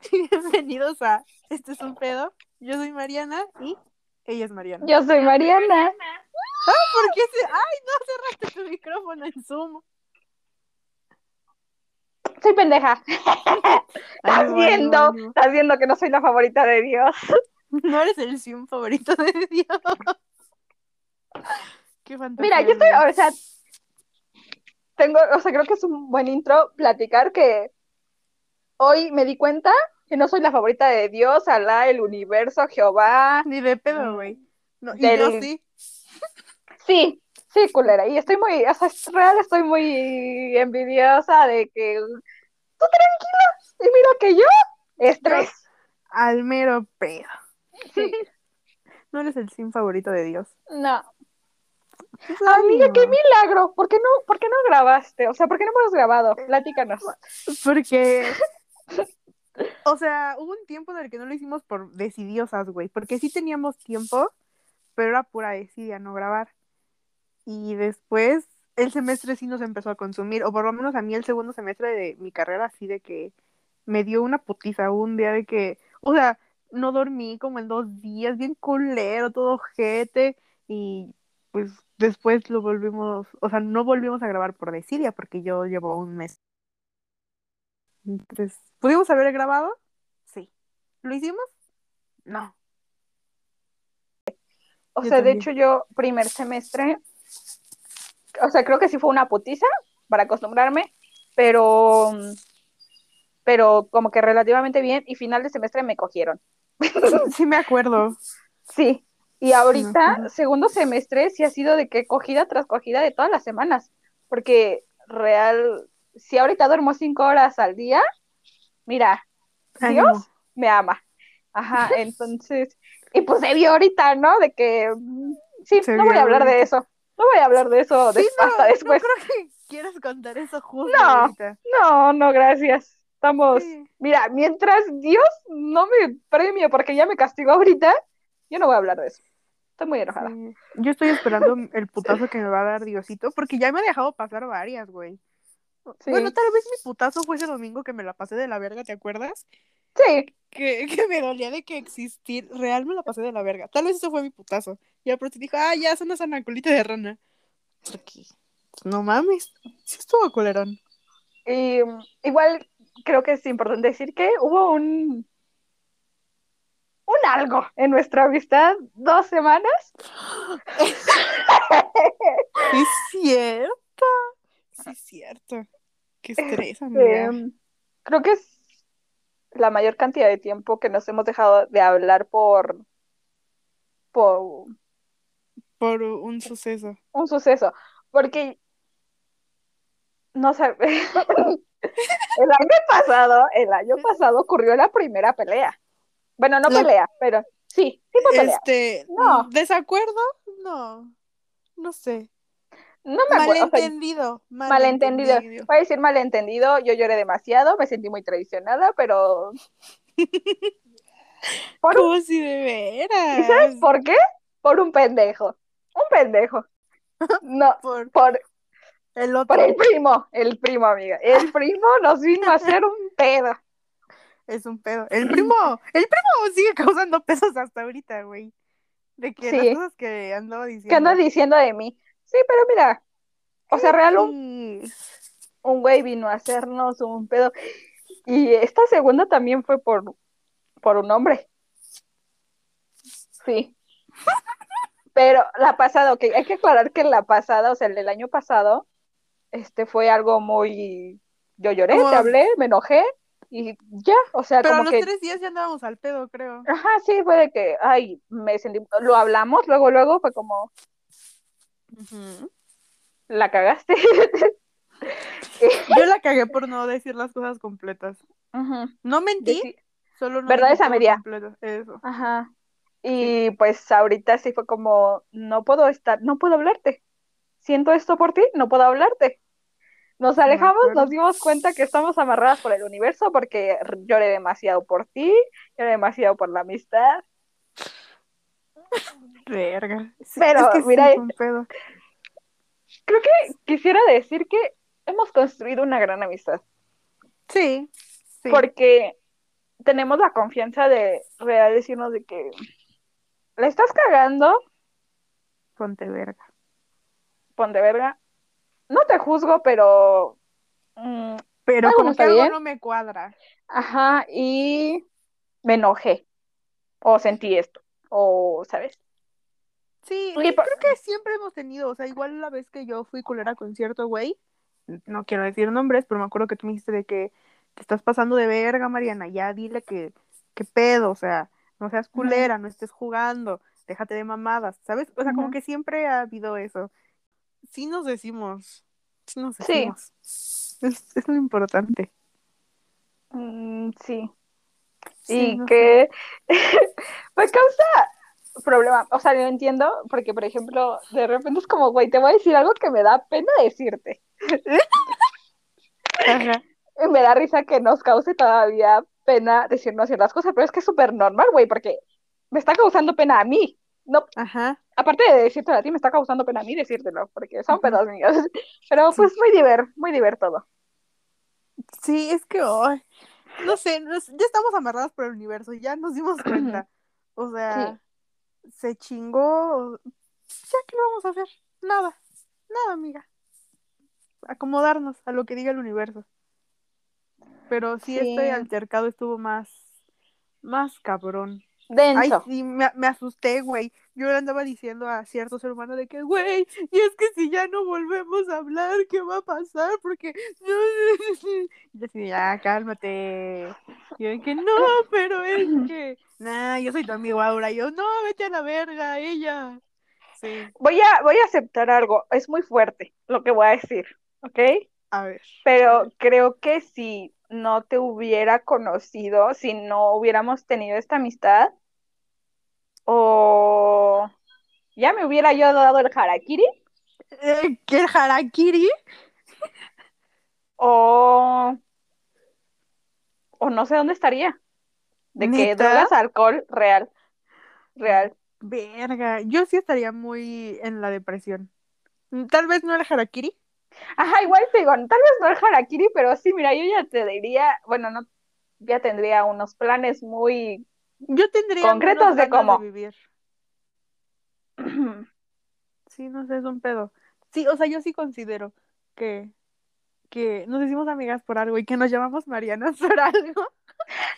Bienvenidos a Este es un pedo. Yo soy Mariana y ella es Mariana. Yo soy Mariana. ¿Por qué se... ¡Ay, no cerraste tu micrófono en Zoom! Soy pendeja. ¿Estás viendo? ¿Estás viendo que no soy la favorita de Dios? No eres el Zoom favorito de Dios. Qué. Mira, yo estoy, o sea, tengo, o sea, creo que es un buen intro platicar que hoy me di cuenta que no soy la favorita de Dios, Alá, el universo, Jehová. Ni de pedo, güey. No, y Del- yo sí. Sí, sí, culera. Y estoy muy, o sea, es real, estoy muy envidiosa de que tú tranquila. Y mira que yo, estrés. Al mero pedo. Sí. No eres el sim favorito de Dios. No. Pues, Amiga, qué milagro. ¿Por qué no, por qué no grabaste? O sea, ¿por qué no hemos grabado? Platícanos. Porque, o sea, hubo un tiempo en el que no lo hicimos por decidiosas, güey, porque sí teníamos tiempo, pero era pura desidia no grabar. Y después el semestre sí nos empezó a consumir, o por lo menos a mí el segundo semestre de mi carrera, así de que me dio una putiza un día de que, o sea, no dormí como en dos días, bien culero, todo ojete, y pues después lo volvimos, o sea, no volvimos a grabar por desidia, porque yo llevo un mes. Entonces, ¿pudimos haber grabado? Sí. ¿Lo hicimos? No. O Yo sea, de hecho, yo primer semestre, o sea, creo que sí fue una putiza para acostumbrarme, pero, pero como que relativamente bien, y final de semestre me cogieron. Sí me acuerdo. Sí. Y ahorita, segundo semestre, sí ha sido de que cogida tras cogida de todas las semanas, porque real, si ahorita duermo cinco horas al día, mira. Dios me ama. Ajá, entonces, y pues se vio ahorita, ¿no? De que, mm, sí, Se no voy a hablar de eso, no voy a hablar de eso Sí, no, hasta no después. creo que quieras contar eso justo No. ahorita. No, no, gracias. Estamos, Sí. mira, mientras Dios no me premie porque ya me castigó ahorita, yo no voy a hablar de eso. Estoy muy enojada. Sí. Yo estoy esperando el putazo que me va a dar Diosito, porque ya me ha dejado pasar varias, güey. Sí. Bueno, tal vez mi putazo fue ese domingo que me la pasé de la verga, ¿te acuerdas? Sí, Que, que me dolía de que existir. Real me la pasé de la verga. Tal vez eso fue mi putazo. Y el te dijo, ah, ya, es una sanaculita de rana. Porque, no mames. Sí estuvo colerón. y igual creo que es importante decir que hubo un un algo en nuestra amistad dos semanas. Es cierto. Sí es cierto. Qué estrés, amiga. Em, creo que es la mayor cantidad de tiempo que nos hemos dejado de hablar por por Por un suceso. un suceso, porque no sé, el año pasado, el año pasado ocurrió la primera pelea. Bueno, no La- pelea, pero sí, fue pelea. Este, No. ¿desacuerdo? No. No sé. No me acuerdo, o sea, Malentendido. malentendido. Voy a decir malentendido, yo lloré demasiado, me sentí muy traicionada, pero por un- si de veras. ¿y sabes por qué? Por un pendejo, un pendejo. No, Por por, el otro. por el primo, el primo, amiga. El primo nos vino a hacer un pedo. Es un pedo. El primo, el primo sigue causando pesos hasta ahorita, güey. De que Sí. las cosas que andaba diciendo. ¿Qué andas diciendo de mí? Sí, pero mira, o sea, real, un, un güey vino a hacernos un pedo. Y esta segunda también fue por, por un hombre. Sí. Pero la pasada, ok, hay que aclarar que la pasada, o sea, el del año pasado, este fue algo muy... Yo lloré, te hablé, me enojé y ya, o sea, Pero como los que... tres días ya andábamos al pedo, creo. Ajá, sí, fue de que, ay, me sentí... Lo hablamos, luego, luego fue como, la cagaste. Yo la cagué por no decir las cosas completas. No mentí, solo no Verdades a media. completo. Eso. Ajá. Y pues ahorita sí fue como, no puedo estar, no puedo hablarte. Siento esto por ti, no puedo hablarte. Nos alejamos, nos dimos cuenta que estamos amarradas por el universo porque lloré demasiado por ti, lloré demasiado por la amistad. Verga. Sí, Pero, es que mira, pedo. Creo que quisiera decir que hemos construido una gran amistad. Sí. sí. Porque tenemos la confianza de real decirnos de que la estás cagando, Ponte verga. ponte verga. No te juzgo, pero mm, Pero como que algo no me cuadra. ajá, y me enojé. O sentí esto. O, ¿sabes? Sí, Y sí, por- creo que siempre hemos tenido, o sea, igual la vez que yo fui culera con cierto güey, no quiero decir nombres, pero me acuerdo que tú me dijiste de que te estás pasando de verga, Mariana, ya dile que, que pedo, o sea, no seas culera, no estés jugando, déjate de mamadas, ¿sabes? O sea, como que siempre ha habido eso. Sí nos decimos, sí nos Sí. decimos. Es, es lo importante. Mm, sí. Sí, y no que me causa problema. O sea, lo entiendo porque, por ejemplo, de repente es como, güey, te voy a decir algo que me da pena decirte. Ajá. Y me da risa que nos cause todavía pena decirnos ciertas cosas, pero es que es súper normal, güey, porque me está causando pena a mí. No, Ajá. aparte de decírtelo a ti, me está causando pena a mí decírtelo, porque son pedos míos. Pero Sí. pues muy diver, muy diver todo. Sí, es que, ay, no sé, nos- ya estamos amarrados por el universo, ya nos dimos cuenta. O sea, se chingó. Ya, ¿qué le vamos a hacer? Nada, nada, amiga. Acomodarnos a lo que diga el universo. Pero sí, Sí. este altercado estuvo más, más cabrón. Ay, sí, me, me asusté, güey. Yo le andaba diciendo a cierto ser humano de que, güey, y es que si ya no volvemos a hablar, ¿qué va a pasar? Porque. Y yo así, ya, cálmate. Y yo que, no, pero es que. Nah, yo soy tu amigo ahora. Y yo, no, vete a la verga, ella. Sí, Voy a, voy a aceptar algo, es muy fuerte lo que voy a decir, ¿ok? a ver. Pero creo que si no te hubiera conocido, si no hubiéramos tenido esta amistad, o ya me hubiera yo dado el harakiri, Eh, ¿Qué harakiri? o, o no sé dónde estaría. De que drogas, alcohol, real, real. Verga, yo sí estaría muy en la depresión. Mm, Tal vez no el harakiri. Ajá, igual te digo, tal vez no el harakiri, pero sí, mira, yo ya te diría, bueno, no, ya tendría unos planes muy Yo tendría Concretos de cómo. vivir. Sí, no sé, es un pedo. Sí, o sea, yo sí considero que, que nos hicimos amigas por algo y que nos llamamos Marianas por algo.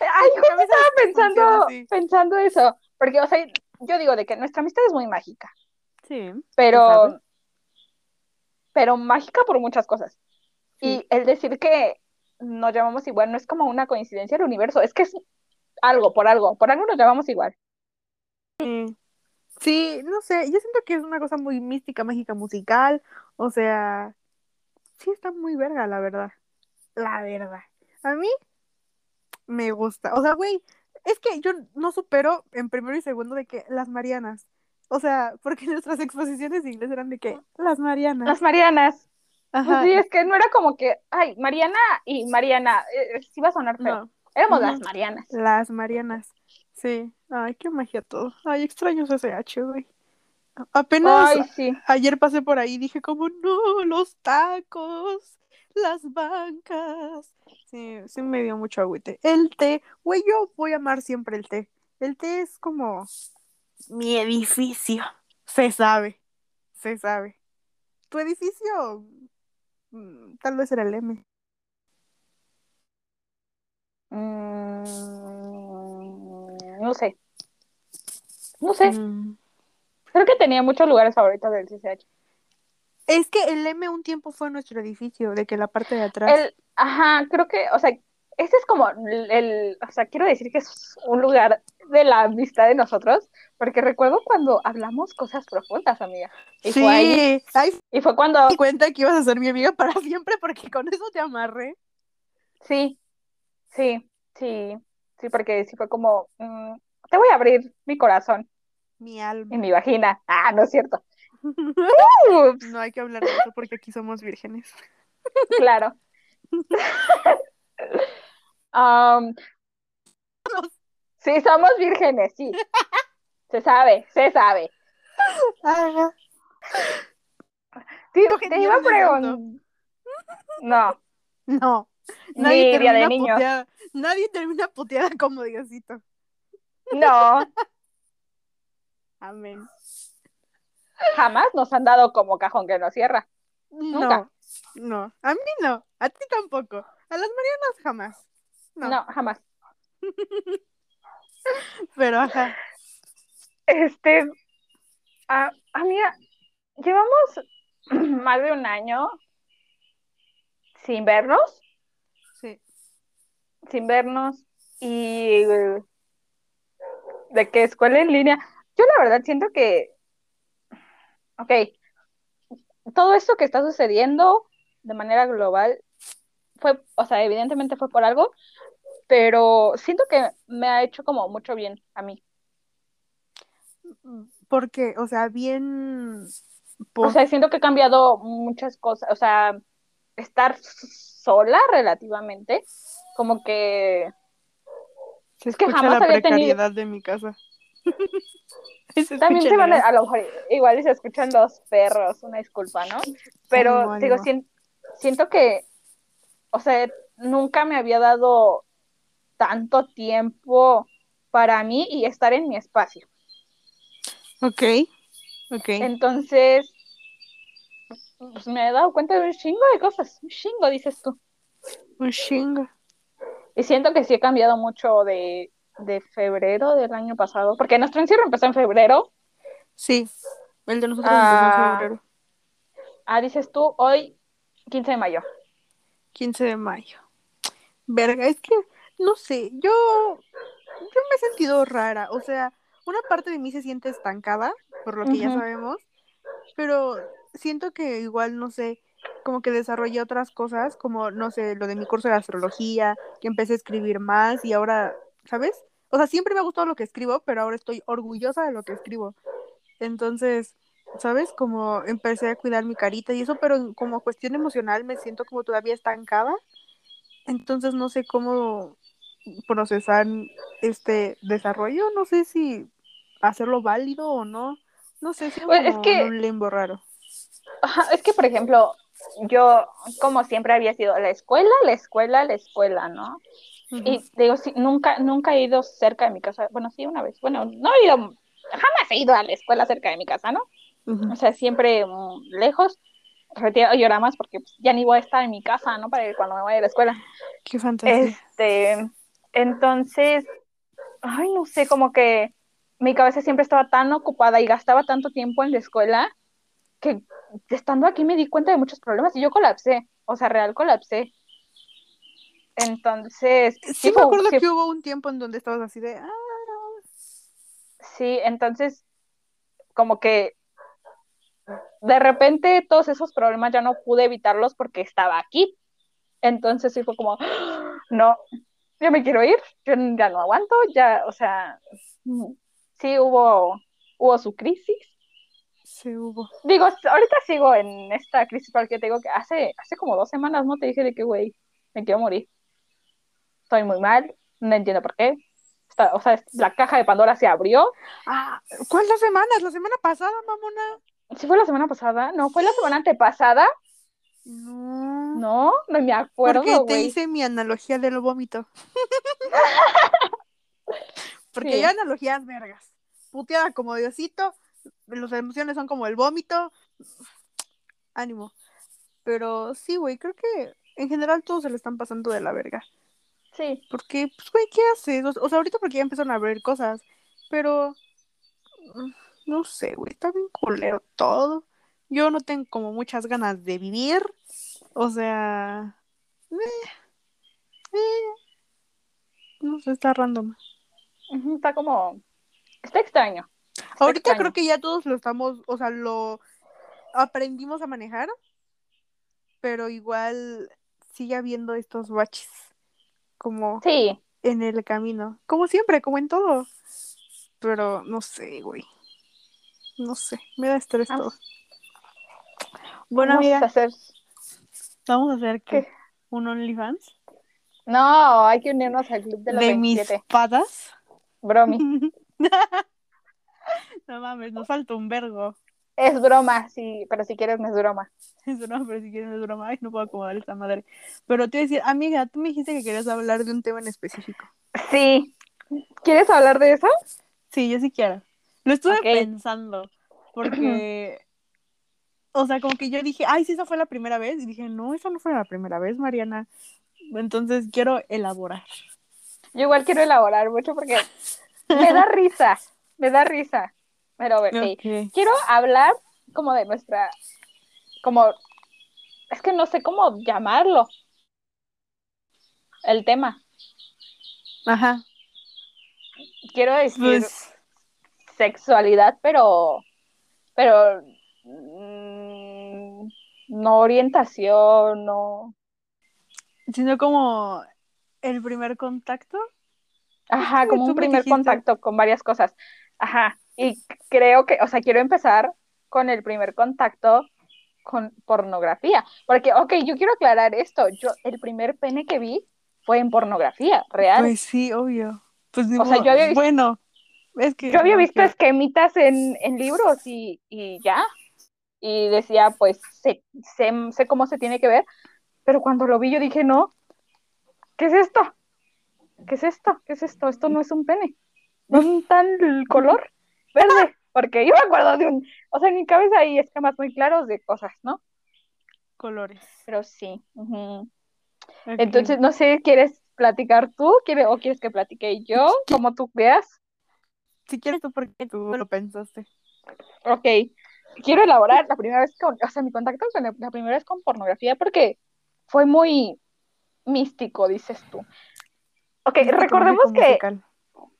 Ay, cabeza estaba pensando, pensando eso, porque, o sea, yo digo de que nuestra amistad es muy mágica, Sí. pero, pero mágica por muchas cosas. Sí. Y el decir que nos llamamos igual no es como una coincidencia del universo, es que es algo, por algo, por algo nos llamamos igual. Sí. No sé, yo siento que es una cosa muy mística, mágica, musical. O sea, sí está muy verga, la verdad. La verdad. A mí me gusta. O sea, güey, es que yo no supero en primero y segundo de que las Marianas. O sea, porque nuestras exposiciones de inglés eran de que las Marianas. Las Marianas. Pues sí, es que no era como que, ay, Mariana y Mariana, eh, eh, sí va a sonar feo. No, Éramos las Marianas. las Marianas. Sí. Ay, qué magia todo. Ay, extraño SH, güey. Apenas Ay, sí. ayer pasé por ahí y dije como, no, los tacos, las bancas. Sí, sí me dio mucho agüite. El té, güey, yo voy a amar siempre el té. El té es como mi edificio. Se sabe, se sabe. Tu edificio, mm, tal vez era el M. Mm, no sé. No sé. Mm. Creo que tenía muchos lugares favoritos del CCH. Es que el M un tiempo fue nuestro edificio, de que la parte de atrás. El, ajá, creo que, o sea, este es como el, el- o sea, quiero decir que es un lugar de la amistad de nosotros, porque recuerdo cuando hablamos cosas profundas, amiga. Y sí, fue ahí, ay, y fue cuando, di cuenta que ibas a ser mi amiga para siempre porque con eso te amarré. sí, sí, sí, sí, porque sí fue como, mm, te voy a abrir mi corazón Mi alma. y mi vagina. Ah, no es cierto. No hay que hablar de eso porque aquí somos vírgenes. claro. Um, sí, somos vírgenes, sí. Se sabe, se sabe. Sí, Tú te iba a preguntar. No, No. Nadie de termina niños. puteada. Nadie termina puteada como Diosito. No, Amén. jamás nos han dado como cajón que no cierra. Nunca. No, no. A mí no. A ti tampoco. A las Marianas jamás. No. No, jamás. Pero ajá. Este, ah, amiga, llevamos más de un año sin vernos. Sin vernos y eh, de que escuela en línea. Yo la verdad siento que, ok, todo esto que está sucediendo de manera global fue, o sea, evidentemente fue por algo, pero siento que me ha hecho como mucho bien a mí. Porque, o sea, bien. O por- sea, siento que he cambiado muchas cosas, o sea, estar sola relativamente, como que se es que jamás la había tenido- precariedad de mi casa. Se también se van a, a lo mejor igual y se escuchan los perros, una disculpa, ¿no? Pero digo, siento que, o sea, nunca me había dado tanto tiempo para mí y estar en mi espacio. Ok. Ok. Entonces, pues me he dado cuenta de un chingo de cosas, un chingo, dices tú. Un chingo. Y siento que sí he cambiado mucho de, de febrero del año pasado, porque nuestro encierro empezó en febrero. Sí. El de nosotros Ah. empezó en febrero. Ah, dices tú, hoy, 15 de mayo. 15 de mayo. Verga, es que, no sé, yo, yo me he sentido rara. O sea, una parte de mí se siente estancada, por lo que ya sabemos, pero siento que igual, no sé, como que desarrollé otras cosas, como, no sé, lo de mi curso de astrología, que empecé a escribir más y ahora, ¿sabes? O sea, siempre me ha gustado lo que escribo, pero ahora estoy orgullosa de lo que escribo. Entonces, ¿sabes? Como empecé a cuidar mi carita y eso, pero como cuestión emocional me siento como todavía estancada. Entonces no sé cómo procesar este desarrollo, no sé si hacerlo válido o no. No sé, sigo Pues, es que- un limbo raro. Ajá, es que, por ejemplo, yo, como siempre había sido la escuela, la escuela, la escuela, ¿no? Y digo, sí, nunca, nunca he ido cerca de mi casa. Bueno, sí, una vez. Bueno, no he ido, jamás he ido a la escuela cerca de mi casa, ¿no? O sea, siempre mm, lejos. Retiro llorar más porque pues, ya ni voy a estar en mi casa, ¿no? Para ir cuando me vaya a la escuela. Qué fantasía. Este, entonces, ay, no sé, como que mi cabeza siempre estaba tan ocupada y gastaba tanto tiempo en la escuela que estando aquí me di cuenta de muchos problemas y yo colapsé, o sea, real colapsé. Entonces, Sí, me acuerdo sí- que hubo un tiempo en donde estabas así de, ah, sí, entonces, como que de repente todos esos problemas ya no pude evitarlos porque estaba aquí. Entonces sí fue como, "Ah, no, yo me quiero ir, yo ya no aguanto, ya, o sea, mm, sí hubo, hubo su crisis. Sí hubo. Digo, ahorita sigo en esta crisis porque te digo que hace, hace como dos semanas, ¿no? Te dije de que, güey, me quiero morir. Estoy muy mal, no entiendo por qué. Está- o sea, la caja de Pandora se abrió. Ah, ¿cuál dos semanas? La semana pasada, mamona. ¿Sí fue la semana pasada? No, fue la semana antepasada. No. No, no me acuerdo, Porque te hice mi analogía del vómito. Porque Sí. hay analogías vergas. Puteada como Diosito, las emociones son como el vómito. Ánimo. Pero sí, güey, creo que en general todos se le están pasando de la verga. Sí, Porque, pues, güey, ¿qué haces? O, sea, ahorita porque ya empezaron a ver cosas. Pero, mm, no sé, güey, está bien culero todo. Yo no tengo como muchas ganas de vivir. O sea, eh, eh, no sé, está random. Está como, está extraño. Ahorita creo que ya todos lo estamos, o sea, lo aprendimos a manejar, pero igual sigue habiendo estos baches como Sí, en el camino, como siempre, como en todo. Pero no sé, güey. No sé, me da estrés Ah. todo. Bueno, vamos a hacer... vamos a hacer ¿qué? ¿Qué? un OnlyFans No, hay que unirnos al club de los de mis 27. patas. Bromi. no mames, nos falta un vergo. Es broma, sí, pero si quieres no es broma. Es broma, pero si quieres no es broma. Ay, no puedo acomodar esta madre. Pero te voy a decir, amiga, tú me dijiste que querías hablar de un tema en específico. Sí. ¿Quieres hablar de eso? Sí, yo sí quiero. Lo estuve pensando, porque, o sea, como que yo dije, ay, sí, esa fue la primera vez. Y dije, no, esa no fue la primera vez, Mariana. Entonces quiero elaborar. Yo igual quiero elaborar mucho porque me da risa, me da risa. Pero, ok, Ok. quiero hablar como de nuestra, como, es que no sé cómo llamarlo, el tema. Ajá. Quiero decir Pues, sexualidad, pero, pero mm, no orientación, no. sino como el primer contacto. Ajá, como un me primer dijiste. contacto con varias cosas. Ajá, y creo que, o sea, quiero empezar con el primer contacto con pornografía, porque, ok, yo quiero aclarar esto, yo, el primer pene que vi fue en pornografía, real. Pues sí, obvio. Pues O sea, yo había visto- Bueno, es que. Yo había no, visto esquemitas en, en libros y, y ya, y decía, pues, sé, sé, sé cómo se tiene que ver, pero cuando lo vi yo dije, no, ¿qué es esto? ¿Qué es esto? ¿Qué es esto? Esto no es un pene. ¿Dónde está el color? Verde. Porque yo me acuerdo de un, o sea, en mi cabeza hay esquemas muy claros de cosas, ¿no? colores. Pero sí. Entonces, no sé, ¿quieres platicar tú? ¿Quieres, o quieres que platique yo? Como tú veas. si quieres tú, porque tú lo pensaste. Ok. Quiero elaborar la primera vez con, o sea, mi contacto con la, la primera vez con pornografía porque fue muy místico, dices tú. Ok, Místico, recordemos que, musical.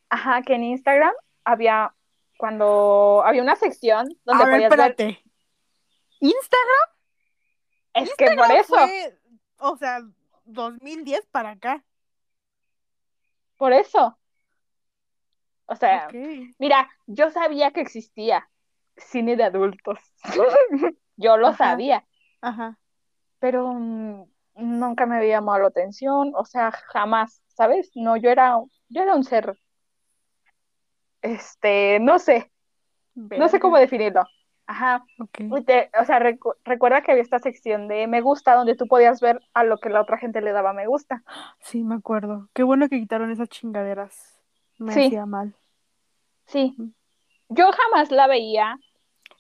ajá, que en Instagram había, cuando había una sección donde A ver, podías ver, espérate. Instagram es que por eso, fue, o sea, 2010 para acá. por eso. O sea, mira, yo sabía que existía cine de adultos. Yo lo Ajá. sabía, Ajá. pero mm, nunca me había llamado la atención, o sea, jamás, ¿sabes? No, yo era, yo era un ser, este, no sé, no sé cómo definirlo. Ajá. Ok. Y te- o sea, recu- recuerda que había esta sección de me gusta donde tú podías ver a lo que la otra gente le daba me gusta. Sí, me acuerdo. Qué bueno que quitaron esas chingaderas. Me Sí. hacía mal. Sí. Yo jamás la veía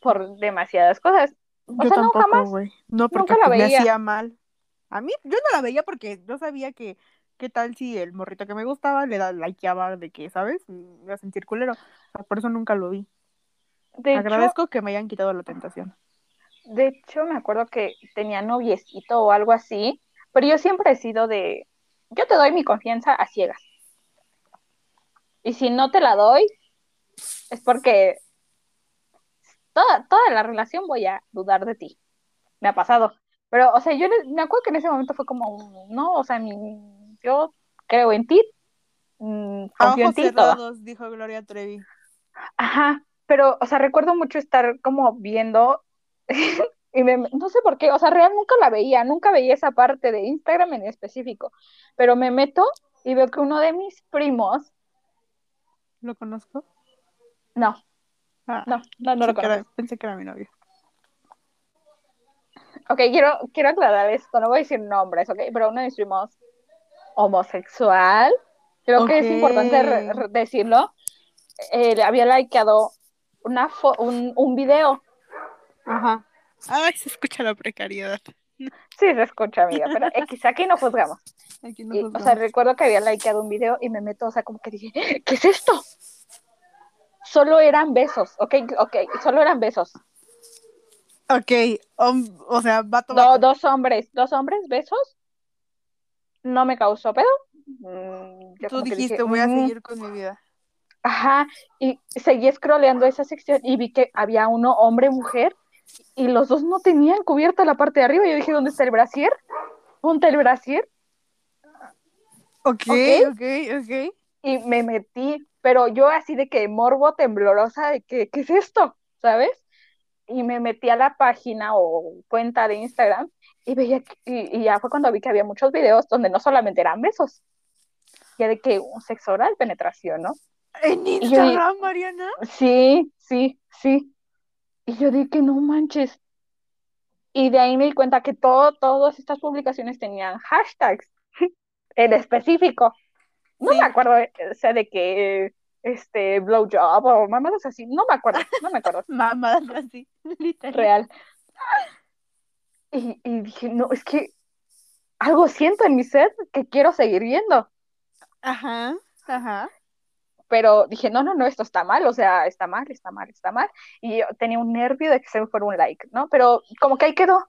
por demasiadas cosas. O Yo sea, no, tampoco, jamás. güey. No, porque nunca la pues, me veía. hacía mal. A mí, yo no la veía porque yo sabía que, qué tal si el morrito que me gustaba le da likeaba de que, ¿sabes? Me iba a sentir culero. O sea, por eso nunca lo vi. De hecho, Agradezco que me hayan quitado la tentación. de hecho, me acuerdo que tenía noviecito o algo así, pero yo siempre he sido de, yo te doy mi confianza a ciegas. Y si no te la doy, es porque toda, toda la relación voy a dudar de ti. Me ha pasado. Pero, o sea, yo me acuerdo que en ese momento fue como, no, o sea, mi- yo creo en ti, mm, confío en ti, cerrados, dijo Gloria Trevi. Ajá, pero, o sea, recuerdo mucho estar como viendo y me, no sé por qué, o sea, real nunca la veía, nunca veía esa parte de Instagram en específico, pero me meto y veo que uno de mis primos, ¿Lo conozco? no, Ah, no, no, no lo era- conozco. pensé que era mi novio. Ok, quiero, quiero aclarar esto, no voy a decir nombres, ok, pero uno de mis primos homosexual, creo que es importante decirlo, eh, había likeado una fo- un, un video Ajá. Ay, se escucha la precariedad. Sí, se escucha, amiga, pero X, aquí no juzgamos. Aquí no Y, o juzgamos. sea, recuerdo que había likeado un video y me meto, o sea, como que dije, ¿qué es esto? Solo eran besos, ok, ok, solo eran besos. Ok, o sea, vato, Do- vato. dos hombres, dos hombres, besos. No me causó pedo. Mm, yo Tú dijiste, dije, voy a "Mm". seguir con mi vida. Ajá, y seguí scrolleando esa sección y vi que había uno hombre, mujer, y los dos no tenían cubierta la parte de arriba. Yo dije, ¿dónde está el brasier? Ponte el brasier. Ok, Ok. ok, ok. y me metí, pero yo así de que morbo temblorosa de que, ¿qué es esto? ¿Sabes? Y me metí a la página o cuenta de Instagram y veía, que- y, y ya fue cuando vi que había muchos videos donde no solamente eran besos, ya de que un sexo oral, penetración, ¿no? ¿En yo Instagram, Mariana? Sí, sí, sí. Y yo dije, no manches. Y de ahí me di cuenta que todo, todas estas publicaciones tenían hashtags en específico. No Sí. me acuerdo, eh, o sea, de que este blowjob o mamadas así. No me acuerdo, no me acuerdo. Mamadas así, literal. real. Y, y dije, no, es que algo siento en mi set que quiero seguir viendo. Ajá, ajá. Pero dije, no, no, no, esto está mal, o sea, está mal, está mal, está mal. Y yo tenía un nervio de que se me fuera un like, ¿no? Pero como que ahí quedó.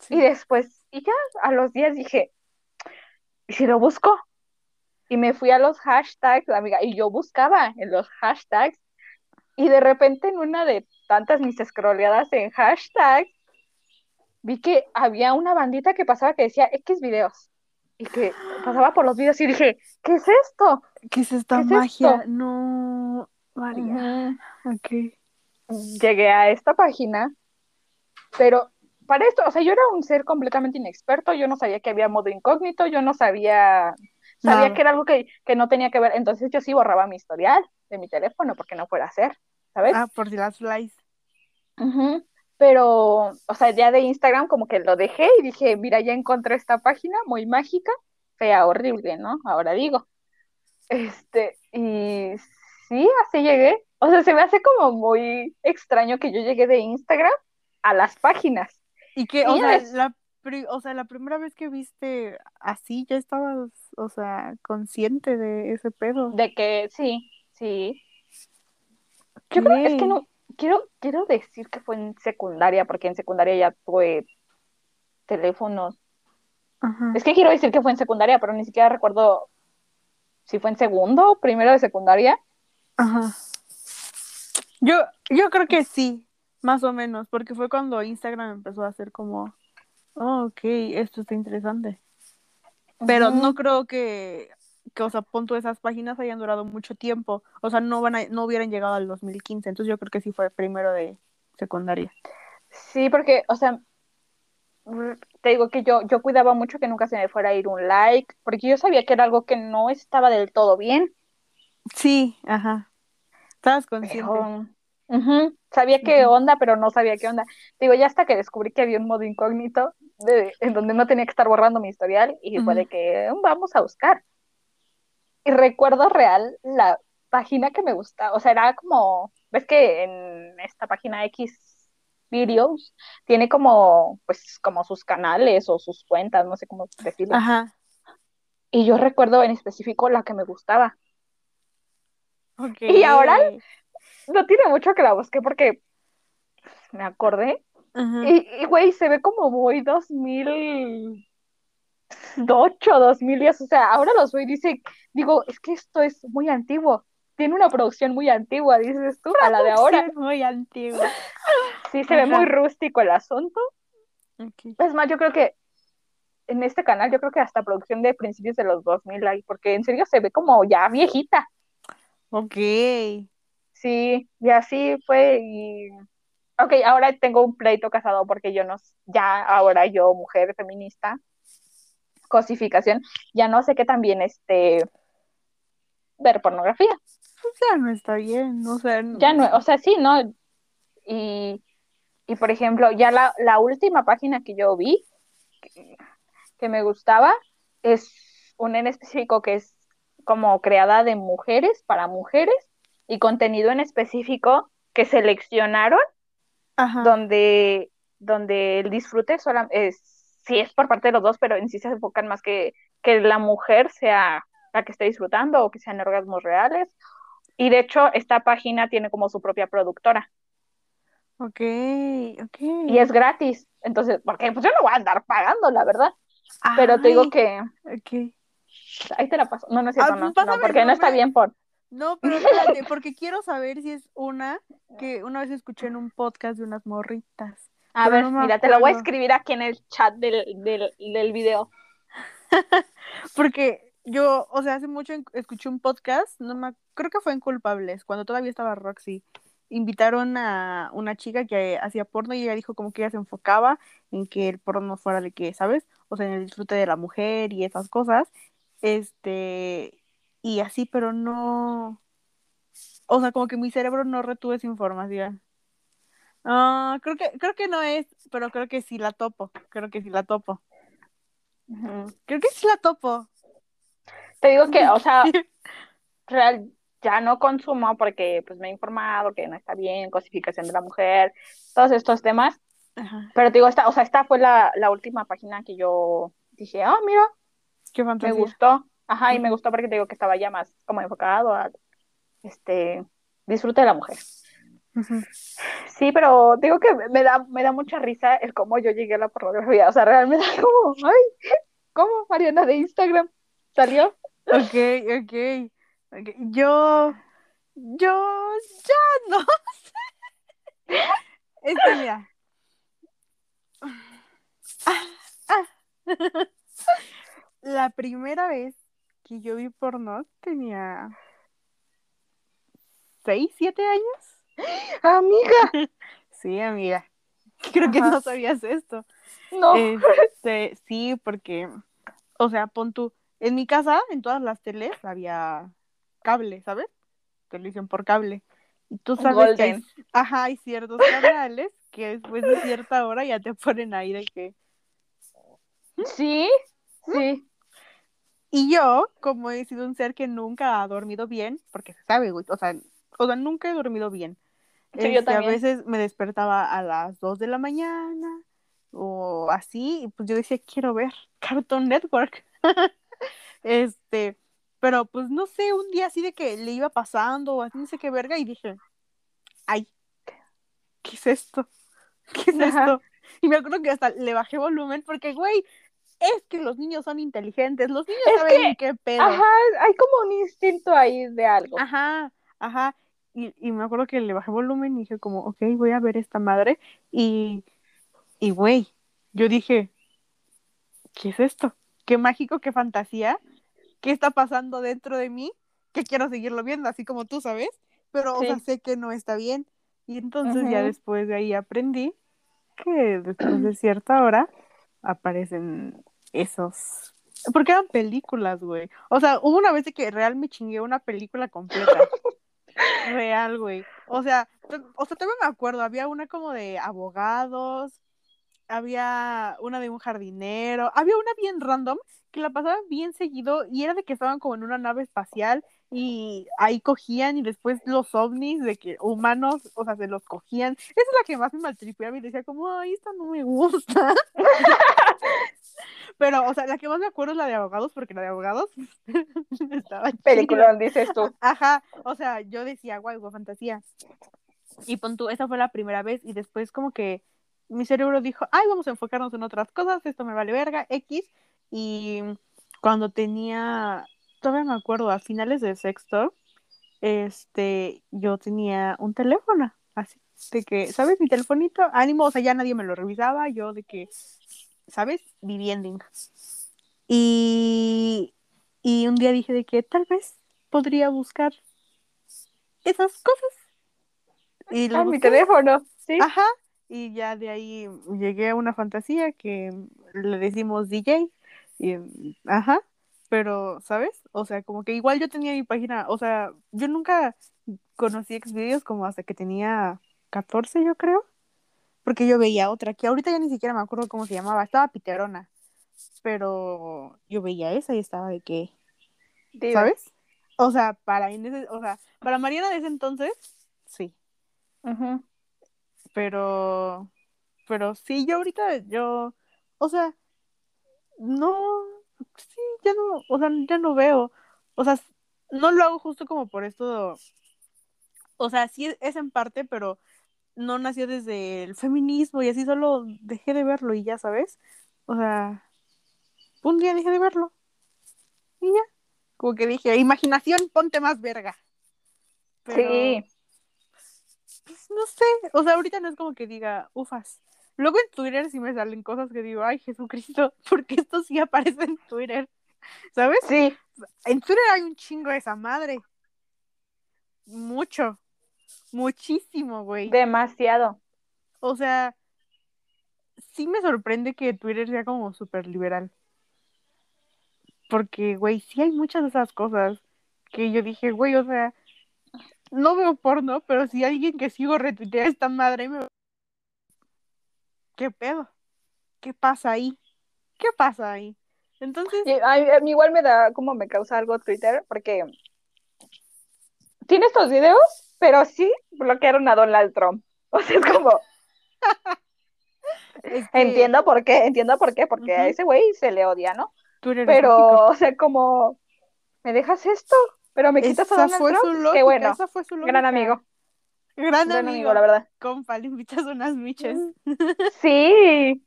Sí. Y después, y ya a los días dije, ¿y si lo busco? Y me fui a los hashtags, amiga, y yo buscaba en los hashtags, y de repente en una de tantas mis scrolleadas en hashtags, vi que había una bandita que pasaba que decía X videos, y que pasaba por los videos y dije, ¿qué es esto? ¿Qué es esta ¿Qué es magia? esto? No, María. Ujú. Ok. Llegué a esta página, pero para esto, o sea, yo era un ser completamente inexperto, yo no sabía que había modo incógnito, yo no sabía, sabía que era algo que, que no tenía que ver, entonces yo sí borraba mi historial de mi teléfono porque no fuera a hacer, ¿sabes? Ah, por las flies. Ujú. Pero, o sea, ya de Instagram como que lo dejé y dije, mira, ya encontré esta página muy mágica, fea, horrible, ¿no? Ahora digo. Este, y sí, así llegué. O sea, se me hace como muy extraño que yo llegué de Instagram a las páginas. ¿Y qué? O sea, es- la, pri- o sea, la primera vez que viste así, ya estabas, o sea, consciente de ese pedo. De que sí, sí. Yo creo, es que no, quiero, quiero decir que fue en secundaria, porque en secundaria ya tuve teléfonos. Ajá. Es que quiero decir que fue en secundaria, pero ni siquiera recuerdo si fue en segundo o primero de secundaria. Ajá. Yo, yo creo que sí, más o menos, porque fue cuando Instagram empezó a hacer como, oh, ok, esto está interesante. Pero no creo que, que, o sea, punto esas páginas hayan durado mucho tiempo. O sea, no van a, no hubieran llegado al 2015. Entonces yo creo que sí fue primero de secundaria. Sí, porque, o sea, te digo que yo, yo cuidaba mucho que nunca se me fuera a ir un like, porque yo sabía que era algo que no estaba del todo bien, Sí, ajá. Estabas consciente. pero sabía qué onda, pero no sabía qué onda. Digo, ya hasta que descubrí que había un modo incógnito de, en donde no tenía que estar borrando mi historial y fue de que "Mm, vamos a buscar. Y recuerdo real la página que me gustaba, o sea, era como, ves que en esta página X videos tiene como, pues, como sus canales o sus cuentas, no sé cómo decirlo. Ajá. Y yo recuerdo en específico la que me gustaba. Ok. Y ahora no tiene mucho que la busqué porque me acordé. Y, y, güey, se ve como muy 2008, 2010. O sea, ahora los veo y dice, digo, es que esto es muy antiguo. Tiene una producción muy antigua, dices tú, a la de ahora. Muy antiguo. Sí, se ve muy rústico el asunto. Es más, yo creo que en este canal, yo creo que hasta producción de principios de los 2000 hay, porque en serio se ve como ya viejita. Ok. Sí, y así fue. Y... Ok, ahora tengo un pleito casado porque yo no, ya ahora yo, mujer feminista, cosificación, ya no sé qué también este ver pornografía. Pues ya no está bien, o sea, Ya no, o sea, sí, ¿no? Y, y por ejemplo, ya la, la última página que yo vi que, que me gustaba es una en específico que es como creada de mujeres para mujeres y contenido en específico que seleccionaron Ajá. donde, donde el disfrute sola, es, sí es por parte de los dos, pero en sí se enfocan más que, que la mujer sea la que esté disfrutando o que sean orgasmos reales. Y de hecho, esta página tiene como su propia productora. Ok, ok. Y es gratis. Entonces, porque pues yo no voy a andar pagando, la verdad. Pero te digo Ay, que ok. ahí te la paso. No, no es cierto, Ah, no, no, porque no está bien por. No, pero espérate, porque quiero saber si es una que una vez escuché en un podcast de unas morritas. A Pero ver, no mira, te lo voy a escribir aquí en el chat del, del, del video. Porque yo, o sea, hace mucho escuché un podcast, no me, creo que fue en Culpables, cuando todavía estaba Roxy. Invitaron a una chica que hacía porno y ella dijo como que ella se enfocaba en que el porno fuera de que, ¿sabes? O sea, en el disfrute de la mujer y esas cosas. Este, y así, pero no, o sea, como que mi cerebro no retuvo esa información. Ah, creo que, creo que no es, pero creo que sí la topo. Creo que sí la topo. Creo que sí la topo. Te digo que, o sea, real, ya no consumo porque pues me he informado que no está bien, cosificación de la mujer, todos estos temas. Ajá. Pero te digo, esta, o sea, esta fue la, la última página que yo dije, ah, mira, Qué me gustó. Ajá, y me gustó porque te digo que estaba ya más como enfocado a este disfrute de la mujer. Sí, pero digo que me da, me da mucha risa el cómo yo llegué a la pornografía. O sea, realmente como, ay, ¿cómo Mariana de Instagram salió? Ok, ok. ok. Yo, yo ya no sé. Es que mira. Ah, ah. La primera vez que yo vi porno tenía seis, siete años. Amiga, Sí, amiga. Creo que no sabías esto. no. Este, sí, porque, o sea, pon tú, en mi casa, en todas las teles había cable, ¿sabes? Televisión por cable. Y tú sabes que hay, ajá, hay ciertos canales que después de cierta hora ya te ponen de que... Sí, sí. Y yo, como he sido un ser que nunca ha dormido bien, porque se sabe, güey, o sea, o sea, nunca he dormido bien. Sí, yo Este, a también. veces me despertaba a las 2 de la mañana o así, y pues yo decía, quiero ver Cartoon Network. este, pero pues no sé, un día así de que le iba pasando o así, no sé qué verga, y dije, ay, ¿qué es esto? ¿Qué es Ajá. esto? Y me acuerdo que hasta le bajé volumen porque, güey, es que los niños son inteligentes, los niños Es saben qué pedo. Ajá, hay como un instinto ahí de algo. Ajá, ajá. Y, y me acuerdo que le bajé volumen y dije como, ok, voy a ver esta madre. Y, y güey, yo dije, ¿qué es esto? Qué mágico, qué fantasía. ¿Qué está pasando dentro de mí? Que quiero seguirlo viendo, así como tú, ¿sabes? Pero, o sea, Sí. sé que no está bien. Y entonces ya después de ahí aprendí que después de cierta hora aparecen esos... Porque eran películas, güey. O sea, hubo una vez que real me chingué una película completa. Real, güey. O sea, o sea, todavía me acuerdo, había una como de abogados, había una de un jardinero, había una bien random que la pasaban bien seguido y era de que estaban como en una nave espacial y ahí cogían y después los ovnis de que humanos, o sea, se los cogían. Esa es la que más me maltripeaba y decía como, ay, esta no me gusta. Pero, o sea, la que más me acuerdo es la de abogados porque la de abogados estaba. Película, dices tú. Ajá, o sea, yo decía, guay, guay, fantasía. Y pon tú, esa fue la primera vez y después como que mi cerebro dijo, ay, vamos a enfocarnos en otras cosas, esto me vale verga, X. Y cuando tenía, todavía me acuerdo, a finales de sexto, este, yo tenía un teléfono, así, de que, ¿sabes? Mi telefonito, ánimo, o sea, ya nadie me lo revisaba, yo de que, ¿sabes? Viviendo. Y, y un día dije de que tal vez podría buscar esas cosas. Y lo Ah, mi teléfono. Sí. Ajá. Y ya de ahí llegué a una fantasía que le decimos DJ. Y, ajá. Pero, ¿sabes? O sea, como que igual yo tenía mi página. O sea, yo nunca conocí Xvideos como hasta que tenía 14, yo creo. Porque yo veía otra que ahorita ya ni siquiera me acuerdo cómo se llamaba. Estaba Piterona. Pero yo veía esa y estaba de que, Dime. ¿sabes? O sea, para ese, o sea, para Mariana de ese entonces, sí. Ujú. Pero, pero sí, yo ahorita, yo, o sea, no, sí, ya no, o sea, ya no veo. O sea, no lo hago justo como por esto. O sea, sí es en parte, pero no nació desde el feminismo y así solo dejé de verlo y ya, ¿sabes? O sea, un día dejé de verlo. Y ya. Como que dije, imaginación, ponte más verga. Pero, Sí. pues no sé, o sea, ahorita no es como que diga, ufas. Luego en Twitter sí me salen cosas que digo, ay, Jesucristo, porque esto sí aparece en Twitter, ¿sabes? Sí. En Twitter hay un chingo de esa madre. Mucho, muchísimo, güey. Demasiado. O sea, sí me sorprende que Twitter sea como súper liberal. Porque, güey, sí hay muchas de esas cosas que yo dije, güey, o sea, no veo porno, pero si alguien que sigo retuitea esta madre me ¿qué pedo? ¿Qué pasa ahí? ¿Qué pasa ahí? Entonces, a mí igual me da, como me causa algo Twitter, porque tiene estos videos, pero sí bloquearon a Donald Trump. O sea, es como, es que entiendo por qué, entiendo por qué, porque a ese güey se le odia, ¿no? Pero, o sea, como, ¿me dejas esto? Pero me quitas a Donald Trump. Qué bueno, esa fue su gran amigo, Gran, gran amigo. amigo, la verdad. Compa, le invitas unas miches. Sí,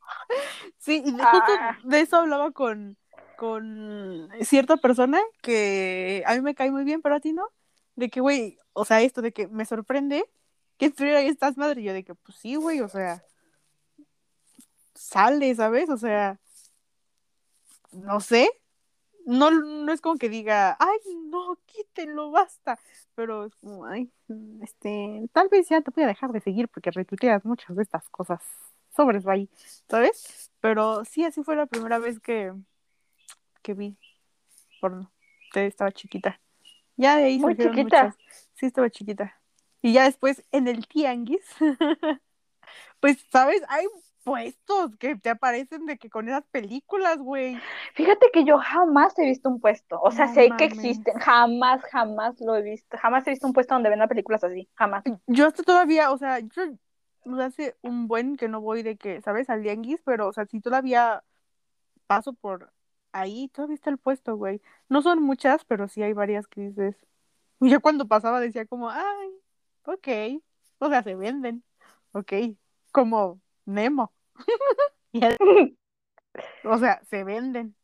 Sí, y de, justo Ah. de eso hablaba con, con cierta persona que a mí me cae muy bien, pero a ti no. De que, güey, o sea, esto de que me sorprende que estuviera ahí estás madre. Y yo de que, pues sí, güey, o sea, sale, ¿sabes? O sea, no sé. No, no es como que diga, ay, no, quítenlo, basta. Pero es como, ay, este, tal vez ya te voy a dejar de seguir porque retuiteas muchas de estas cosas. Sobres ahí, ¿sabes? Pero sí, así fue la primera vez que, que vi porno. Estaba chiquita. Ya de ahí Muy chiquita. muchas. Sí, estaba chiquita. Y ya después en el tianguis, pues, ¿sabes? Hay puestos que te aparecen de que con esas películas, güey. fíjate que yo jamás he visto un puesto, o sea, No sé que existen, jamás, jamás lo he visto, jamás he visto un puesto donde vendan películas así, jamás. Yo hasta todavía, o sea, yo hace un buen que no voy de que, ¿sabes? Al tianguis, pero, o sea, si todavía paso por ahí, todavía está el puesto, güey. No son muchas, pero sí hay varias que dices. Y yo cuando pasaba decía como, ay, ok. O sea, se venden. Ok. Como Nemo. Y el- o sea, se venden.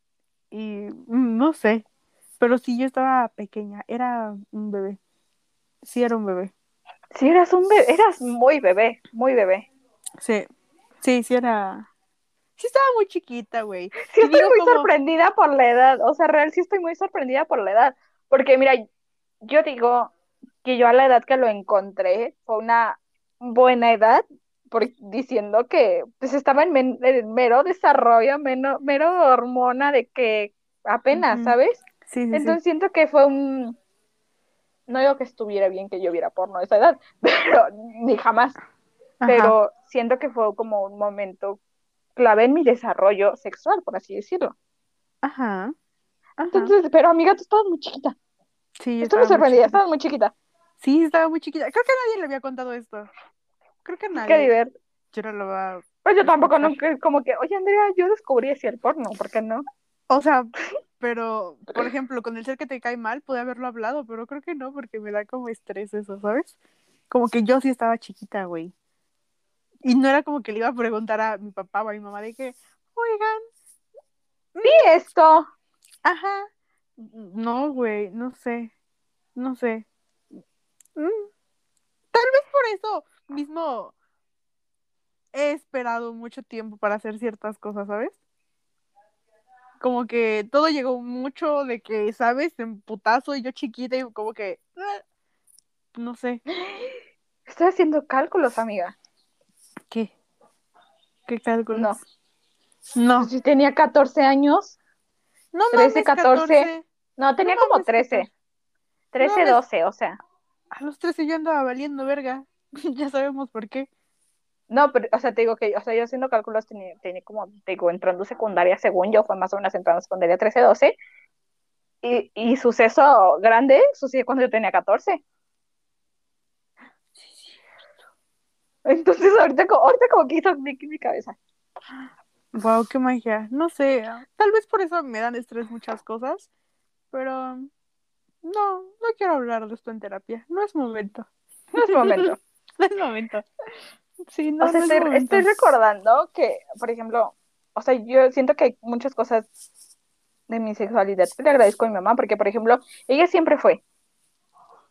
Y mm, no sé. Pero sí, yo estaba pequeña. Era un bebé. Sí, era un bebé. Sí, eras un bebé, eras muy bebé, muy bebé. Sí. Sí, sí era. Sí, estaba muy chiquita, güey. Sí, Y estoy muy como- sorprendida por la edad, o sea, real, sí estoy muy sorprendida por la edad, porque mira, yo digo que yo a la edad que lo encontré fue una buena edad, por, diciendo que pues estaba en, men- en mero desarrollo, meno- mero hormona de que apenas. ¿sabes? Sí, sí, sí. Entonces siento que fue un... No digo que estuviera bien que yo viera porno a esa edad, pero ni jamás, Ajá. pero siento que fue como un momento clave en mi desarrollo sexual, por así decirlo. Ajá. Ajá. Entonces, pero amiga, tú estabas muy chiquita. Sí, sorprendida, chiquita. estabas muy chiquita. Sí, estaba muy chiquita. Creo que nadie le había contado esto. Creo que a Qué nadie. divertido. Yo no lo va. Pues yo tampoco, nunca, como que, oye Andrea, yo descubrí así el porno, ¿por qué no? O sea, pero, por ejemplo, con el ser que te cae mal, pude haberlo hablado, pero creo que no, porque me da como estrés eso, ¿sabes? Como que yo sí estaba chiquita, güey. Y no era como que le iba a preguntar a mi papá o a mi mamá de que, oigan, Sí, esto. ajá. No, güey, no sé. No sé. Mm, Tal vez por eso mismo he esperado mucho tiempo para hacer ciertas cosas, ¿sabes? Como que todo llegó mucho de que, ¿sabes? En putazo y yo chiquita y como que... ah, No sé. Estoy haciendo cálculos, amiga. ¿Qué? ¿Qué cálculos? No. No. Pues yo tenía 14 años. No 13, mames, 14. 14. No, tenía No como mames, 13. 13, mames. 12, o sea. A los 13 yo andaba valiendo verga. ya sabemos por qué. No, pero, o sea, te digo que, o sea, yo haciendo cálculos tenía, tenía como, te digo, entrando secundaria, según yo, fue más o menos entrando secundaria 13, 12. Y, y suceso grande sucedió cuando yo tenía 14. Entonces, ahorita, ahorita como que hizo clic en mi cabeza. Wow, qué magia. No sé. Tal vez por eso me dan estrés muchas cosas. Pero no, no quiero hablar de esto en terapia. No es momento. No es momento. No es momento. Sí, no, o sea, no es estoy, momento. estoy recordando que, por ejemplo, o sea, yo siento que hay muchas cosas de mi sexualidad le agradezco a mi mamá, porque, por ejemplo, ella siempre fue,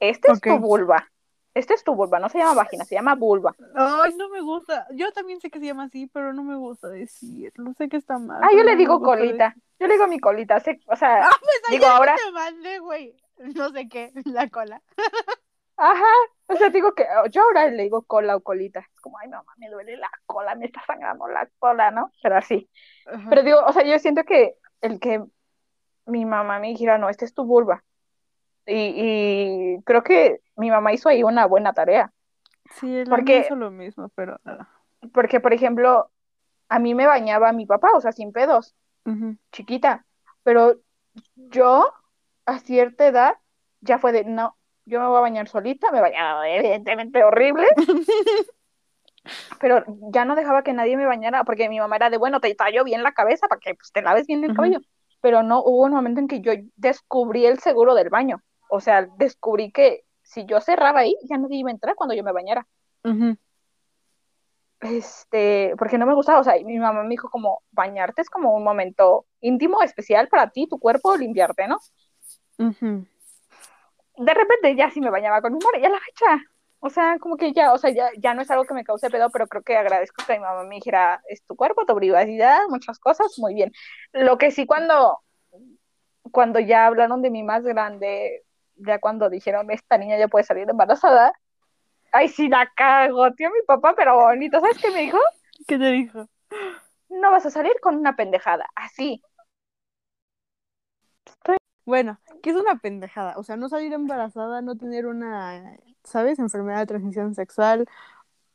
este es tu vulva, este es tu vulva, no se llama vagina, se llama vulva. Ay, no me gusta. Yo también sé que se llama así, pero no me gusta decirlo. Sé que está mal. Ah, yo le no digo colita, yo le digo mi colita, sé- o sea, Ah, pues digo ahora, te mandé, güey. No sé qué, la cola. ajá, o sea, digo que yo ahora le digo cola o colita, es como, ay, mamá, me duele la cola, me está sangrando la cola, ¿no? Pero así. Ajá. Pero digo, o sea, yo siento que el que mi mamá me dijera, no, este es tu vulva. Y, y creo que mi mamá hizo ahí una buena tarea. Sí, porque- hizo lo mismo, pero. ah, Porque, por ejemplo, a mí me bañaba mi papá, o sea, sin pedos, chiquita. Pero yo, a cierta edad, ya fue de, no, yo me voy a bañar solita, me bañaba evidentemente horrible, pero ya no dejaba que nadie me bañara, porque mi mamá era de, bueno, te tallo bien la cabeza para que pues, te laves bien el cabello. Pero no, hubo un momento en que yo descubrí el seguro del baño. O sea, descubrí que si yo cerraba ahí, ya nadie iba a entrar cuando yo me bañara. Este, porque no me gustaba, o sea, mi mamá me dijo como, bañarte es como un momento íntimo, especial para ti, tu cuerpo, limpiarte, ¿no? De repente ya sí me bañaba con humor y a la fecha. O sea, como que ya, o sea, ya, ya no es algo que me cause pedo, pero creo que agradezco que mi mamá me dijera, es tu cuerpo, tu privacidad, muchas cosas, muy bien. Lo que sí cuando, cuando ya hablaron de mí más grande, ya cuando dijeron, esta niña ya puede salir embarazada, ay, sí la cago, tío, mi papá, pero bonito, ¿sabes qué me dijo? ¿Qué te dijo? No vas a salir con una pendejada, así. Bueno, que es una pendejada. O sea, no salir embarazada, no tener una, ¿sabes? Enfermedad de transmisión sexual,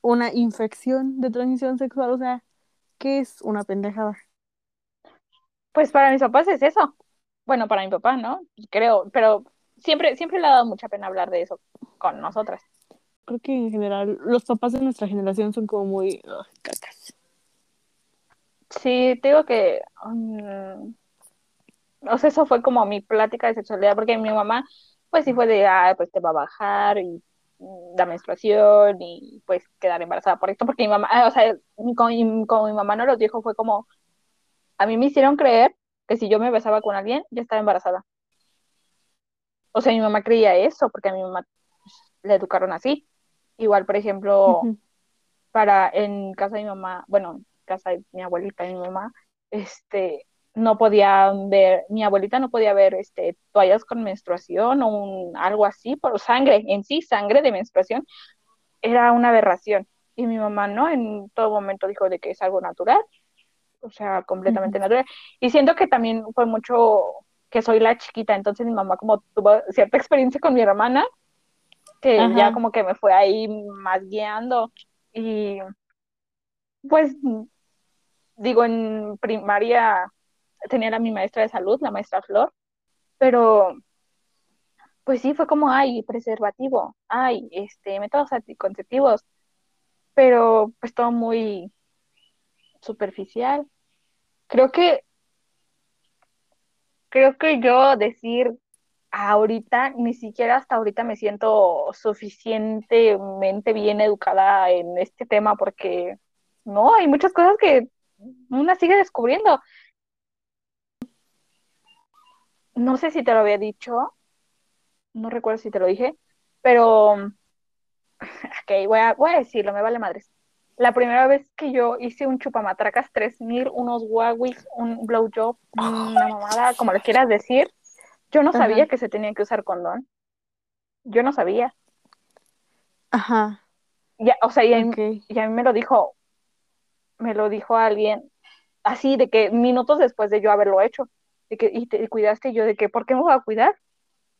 una infección de transmisión sexual. O sea, ¿qué es una pendejada? Pues para mis papás es eso. Bueno, para mi papá, ¿no? Creo, pero siempre, siempre le ha dado mucha pena hablar de eso con nosotras. Creo que en general los papás de nuestra generación son como muy cacas. Sí, te digo que, um, o sea, eso fue como mi plática de sexualidad, porque mi mamá, pues sí fue de, ah, pues te va a bajar y mm, la menstruación y pues quedar embarazada por esto, porque mi mamá, o sea, mi- como mi mamá no lo dijo, fue como, a mí me hicieron creer que si yo me besaba con alguien, ya estaba embarazada. O sea, mi mamá creía eso, porque a mi mamá pues, le educaron así. Igual, por ejemplo, para en casa de mi mamá, bueno, en casa de mi abuelita y mi mamá, este, no podía ver, mi abuelita no podía ver este, toallas con menstruación o un, algo así, por sangre, en sí, sangre de menstruación, era una aberración. Y mi mamá no, en todo momento dijo de que es algo natural, o sea, completamente natural. Y siento que también fue mucho que soy la chiquita, entonces mi mamá como tuvo cierta experiencia con mi hermana, que ya como que me fue ahí más guiando. Y pues digo, en primaria tenía a mi maestra de salud, la maestra Flor, pero pues sí fue como, ay, preservativo, ay, este, métodos anticonceptivos, pero pues todo muy superficial. Creo que, creo que yo decir ahorita, ni siquiera hasta ahorita me siento suficientemente bien educada en este tema porque no, hay muchas cosas que una sigue descubriendo. No sé si te lo había dicho, no recuerdo si te lo dije, pero, ok, voy a, voy a decirlo, me vale madres. La primera vez que yo hice un chupamatracas 3000, unos wawis, un blowjob, una mamada, como le quieras decir, yo no sabía que se tenía que usar condón. Yo no sabía. Ajá. Ya, o sea, y a, mí, Ok. y a mí me lo dijo, me lo dijo alguien así, de que minutos después de yo haberlo hecho, de que, y te cuidaste, y yo de que, ¿por qué me voy a cuidar?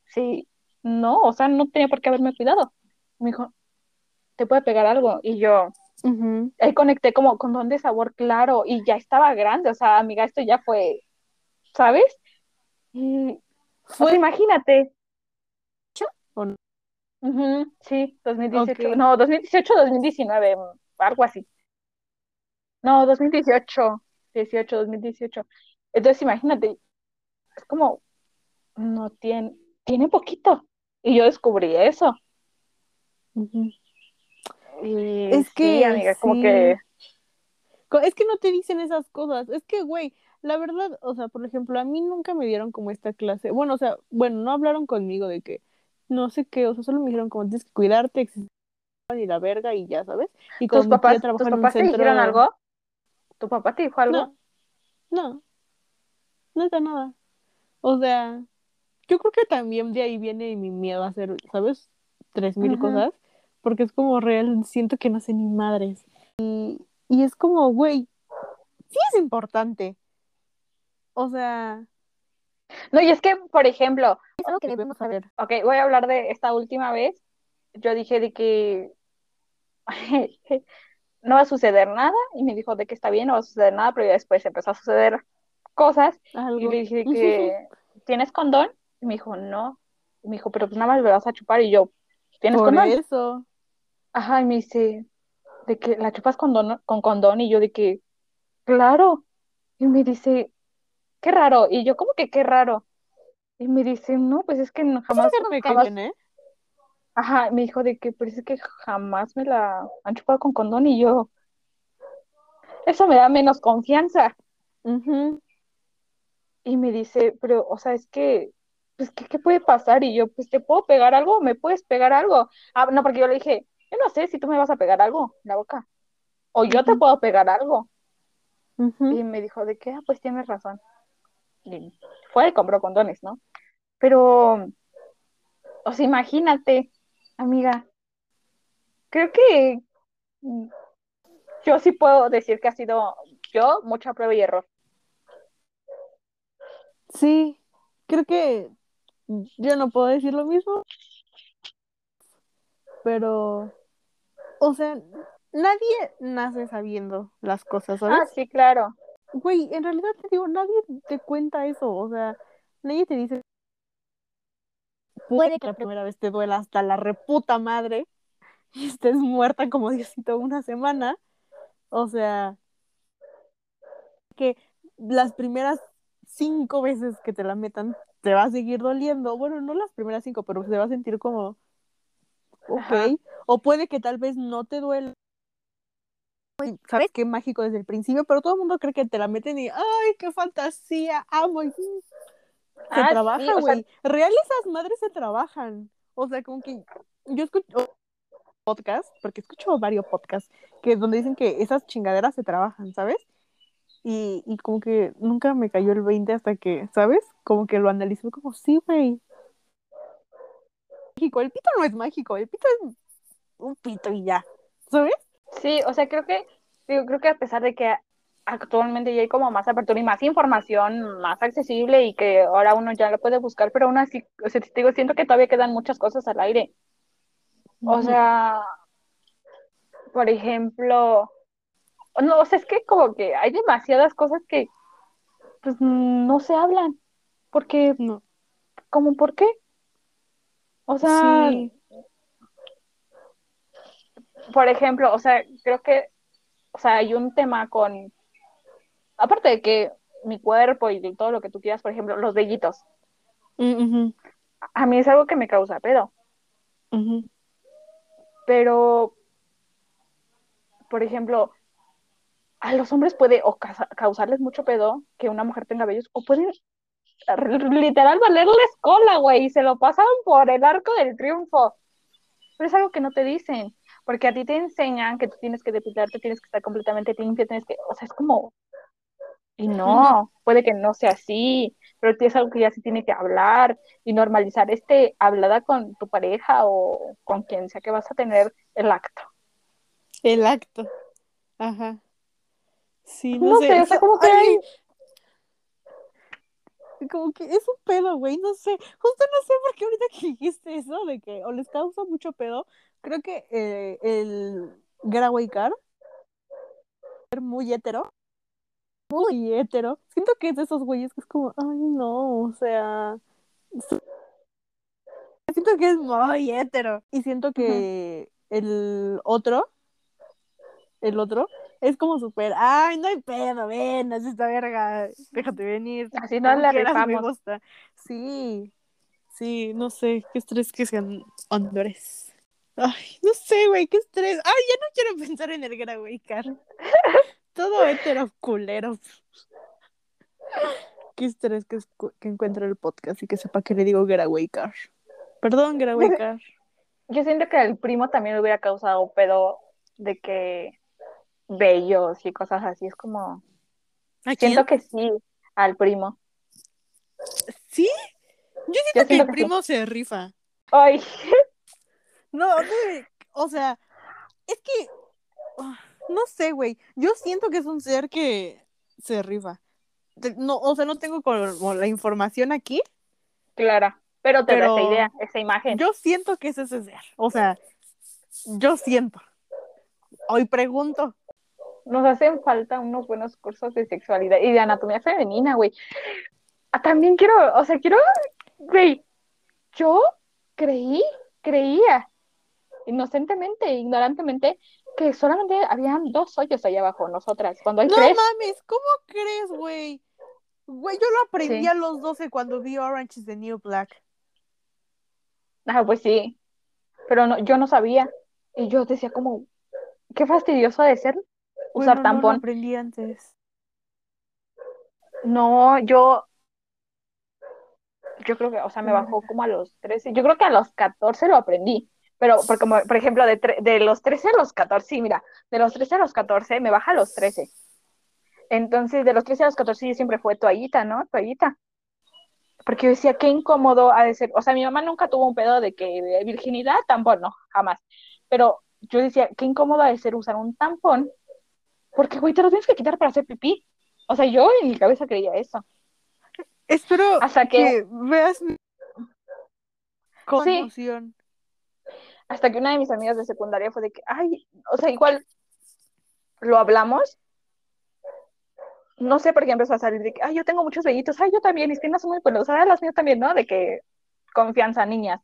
Sí, no, o sea, no tenía por qué haberme cuidado. Me dijo, te puede pegar algo. Y yo, Ujú. ahí conecté como con don de sabor claro y ya estaba grande, o sea, amiga, esto ya fue, ¿sabes? Y, o sea, ¿Fue imagínate. o no? Sí, 2018, Ok. no, 2018, 2019, algo así. No, 2018, 18, 2018. Entonces, imagínate, es como, no tiene, tiene poquito. Y yo descubrí eso. Ujú. Y Es sí, que amiga, como que, Es que no te dicen esas cosas. Es que, güey, la verdad, o sea, por ejemplo, a mí nunca me dieron como esta clase. Bueno, o sea, bueno, no hablaron conmigo de que no sé qué, o sea, solo me dijeron como tienes que cuidarte, y la verga y ya, ¿sabes? Y ¿tus papás, tus en un papás te dijeron centro, algo? ¿Tu papá te dijo algo? no, no, no está nada. O sea, yo creo que también de ahí viene mi miedo a hacer, ¿sabes? Tres mil cosas, porque es como real, siento que no sé ni madres. Y es como, güey, sí es importante. O sea, No, y es que, por ejemplo, es algo que debemos saber. ok, voy a hablar de esta última vez. Yo dije de que no va a suceder nada. Y me dijo de que está bien, no va a suceder nada, pero ya después empezó a suceder cosas. Algo. Y le dije que, ¿tienes condón? Y me dijo, no. Y me dijo, pero pues nada más me vas a chupar. Y yo, ¿tienes Por condón? eso. Ajá, y me dice, de que la chupas con, don- con condón. Y yo de que, claro. Y me dice, qué raro. Y yo, ¿cómo que qué raro? Y me dice, no, pues es que no- jamás, me jamás, bien, ¿eh? ajá, me dijo de que, pero es que jamás me la han chupado con condón y yo, eso me da menos confianza. Ujú. Y me dice, pero, o sea, es que, pues, ¿qué, qué puede pasar? Y yo, pues, ¿te puedo pegar algo? ¿Me puedes pegar algo? Ah, no, porque yo le dije, yo no sé si tú me vas a pegar algo en la boca. O yo te puedo pegar algo. Y me dijo de que, ah, pues tienes razón. Y fue y compró condones, ¿no? Pero, o sea, imagínate, amiga, creo que yo sí puedo decir que ha sido yo mucha prueba y error. Sí, creo que yo no puedo decir lo mismo, pero, o sea, nadie nace sabiendo las cosas, Ah, ¿sabes? sí, claro. Güey, en realidad te digo, nadie te cuenta eso, o sea, nadie te dice, puede que la primera vez te duela hasta la reputa madre y estés muerta como Diosito una semana, o sea, que las primeras cinco veces que te la metan te va a seguir doliendo, bueno, no las primeras cinco, pero se va a sentir como, ok, Ajá. o puede que tal vez no te duela. ¿Sabes qué mágico desde el principio? Pero todo el mundo cree que te la meten y ¡ay, qué fantasía! ¡Amo! Y se Ah, trabaja, sea, güey. Real esas madres se trabajan. O sea, como que yo escucho podcast, porque escucho varios podcasts, que donde dicen que esas chingaderas se trabajan, ¿sabes? Y, y como que nunca me cayó el 20 hasta que, ¿sabes? Como que lo analicé como, sí, güey. Mágico. El pito no es mágico, el pito es un pito y ya, ¿sabes? sí, o sea, creo que, digo, creo que a pesar de que actualmente ya hay como más apertura y más información más accesible y que ahora uno ya lo puede buscar, pero aún así, o sea, te digo, siento que todavía quedan muchas cosas al aire. O sea, por ejemplo, no, o sea, es que como que hay demasiadas cosas que pues no se hablan, porque, No. ¿cómo por qué? O sea, Sí. por ejemplo, o sea, creo que, o sea, hay un tema con, aparte de que mi cuerpo y todo lo que tú quieras, por ejemplo, los vellitos, Ujú, a mí es algo que me causa pedo, pero, por ejemplo, a los hombres puede o causa- causarles mucho pedo que una mujer tenga vellos, o pueden literal valerles cola, güey, y se lo pasan por el arco del triunfo. Pero es algo que no te dicen, porque a ti te enseñan que tú tienes que depilarte, tienes que estar completamente limpia, tienes que, o sea, es como, y no, puede que no sea así, pero es algo que ya se tiene que hablar y normalizar este hablada con tu pareja o con quien sea que vas a tener el acto. El acto. Ajá. Sí, no, No sé. sé, o sea, como que hay, como que es un pedo, güey, no sé. Justo no sé por qué ahorita que dijiste eso de que o les causa mucho pedo. Creo que eh, el Getaway Car muy hetero. Muy hetero. Siento que es de esos güeyes que es como, ay, no, o sea. Siento que es muy hetero. Y siento que el otro, el otro, es como súper, ay, no hay pedo, ven, haz esta verga, déjate venir. así no le me rifamos. Sí, sí, no sé, qué estrés que sean hombres. Ay, no sé, güey, qué estrés. Ay, ya no quiero pensar en el Getaway Car. Todo hetero culero. Qué estrés que, que encuentre el podcast y que sepa que le digo Getaway Car. Perdón, Getaway Car. Yo siento que el primo también hubiera causado pedo de que bellos y cosas así, es como, ¿A quién? siento que sí, al primo. ¿Sí? Yo siento Yo que siento el que sí. primo se rifa. Ay, No, no, o sea, es que, ah, no sé, güey. Yo siento que es un ser que se rifa. No, o sea, no tengo como la información aquí, Clara, pero te da esa Pero idea, esa imagen. yo siento que es ese ser. O sea, yo siento. Hoy pregunto. Nos hacen falta unos buenos cursos de sexualidad y de anatomía femenina, güey. Ah, también quiero, o sea, quiero, güey, yo creí, creía, inocentemente, ignorantemente, que solamente habían dos hoyos allá abajo, nosotras, cuando hay No tres. mames, ¿cómo crees, güey? Güey, yo lo aprendí Sí. a los 12 cuando vi Orange is the New Black. Ah, pues sí, pero no, yo no sabía. Y yo decía como, qué fastidioso de ser usar Bueno, no lo tampón. aprendí antes. No, yo, yo creo que, o sea, me bajó como a los 13, yo creo que a los 14 lo aprendí, pero por, como, por ejemplo, de, tre- de los 13 a los 14, sí, mira, de los 13 a los 14 me baja a los 13. Entonces, de los 13 a los 14 yo siempre fue toallita, ¿no? Toallita. Porque yo decía, qué incómodo ha de ser, o sea, mi mamá nunca tuvo un pedo de que de virginidad, tampón, no, jamás. Pero yo decía, qué incómodo ha de ser usar un tampón, porque, güey, te lo tienes que quitar para hacer pipí. O sea, yo en mi cabeza creía eso. Espero Hasta que- que veas con Sí. emoción. hasta que una de mis amigas de secundaria fue de que, ay, o sea, igual lo hablamos. No sé por qué empezó a salir de que, ay, yo tengo muchos vellitos, ay, yo también, mis piernas son muy buenas, ay, las mías también, ¿no? De que confianza, niñas.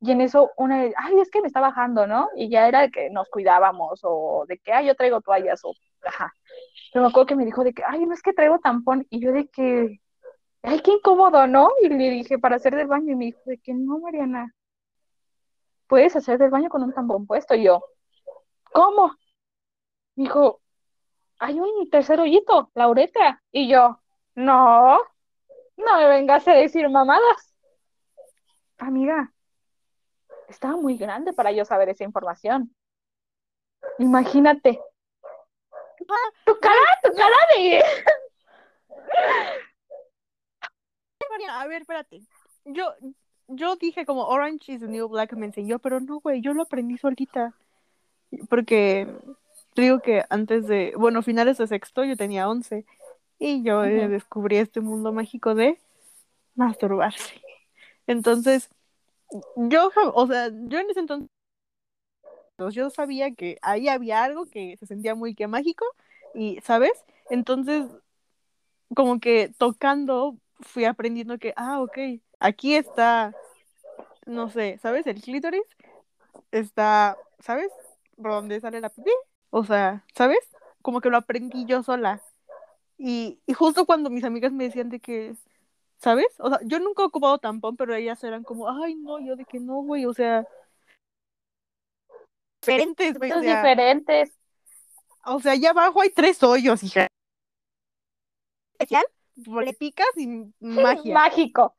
Y en eso una, de, ay, es que me está bajando, ¿no? Y ya era de que nos cuidábamos, o de que, ay, yo traigo toallas, o, ajá. Pero me acuerdo que me dijo de que, ay, no es que traigo tampón, y yo de que, ay, qué incómodo, ¿no? Y le dije, para hacer del baño, y me dijo de que, no, Mariana, puedes hacer del baño con un tampón puesto. Y yo, ¿cómo? Me dijo, hay un tercer hoyito, la uretra. Y yo, no, no me vengas a decir mamadas. Amiga, estaba muy grande para yo saber esa información. Imagínate. Tu cara, tu cara de... A ver, espérate. Yo, yo dije como Orange is the New Black me enseñó, pero no, güey, yo lo aprendí solita. Porque digo que antes de, bueno, finales de sexto yo tenía 11 y yo eh, descubrí este mundo mágico de masturbarse. Entonces, yo, o sea, yo en ese entonces, yo sabía que ahí había algo que se sentía muy que mágico y, ¿sabes? Entonces, como que tocando fui aprendiendo que, ah, ok, aquí está, no sé, ¿sabes? El clítoris está, ¿sabes? Por donde sale la pipí. O sea, ¿sabes? Como que lo aprendí yo sola. Y, y justo cuando mis amigas me decían de que, ¿sabes? O sea, yo nunca he ocupado tampón, pero ellas eran como, ay, no, yo de que no, güey, o sea, diferentes, güey, o sea, diferentes. o sea, allá abajo hay tres hoyos, hija. Especial, le picas y magia. Mágico.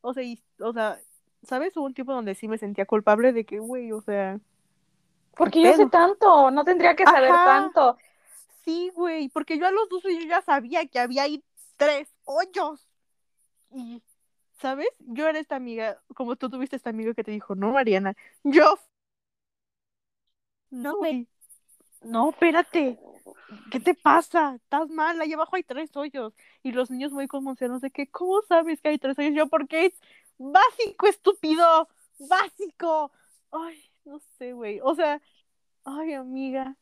O sea, y- o sea, ¿sabes? Hubo un tiempo donde sí me sentía culpable de que, güey, o sea, Porque yo sé tanto, no tendría que saber Ajá. tanto. sí, güey, porque yo a los 12 yo ya sabía que había ahí tres hoyos. Y, ¿sabes? Yo era esta amiga, como tú tuviste esta amiga que te dijo, no, Mariana, yo. No, güey. No, espérate. ¿Qué te pasa? Estás mal, ahí abajo hay tres hoyos. Y los niños muy conmocionados de que, ¿cómo sabes que hay tres hoyos? Yo, porque es básico, estúpido. Básico. Ay, no sé, güey. O sea, ay, amiga.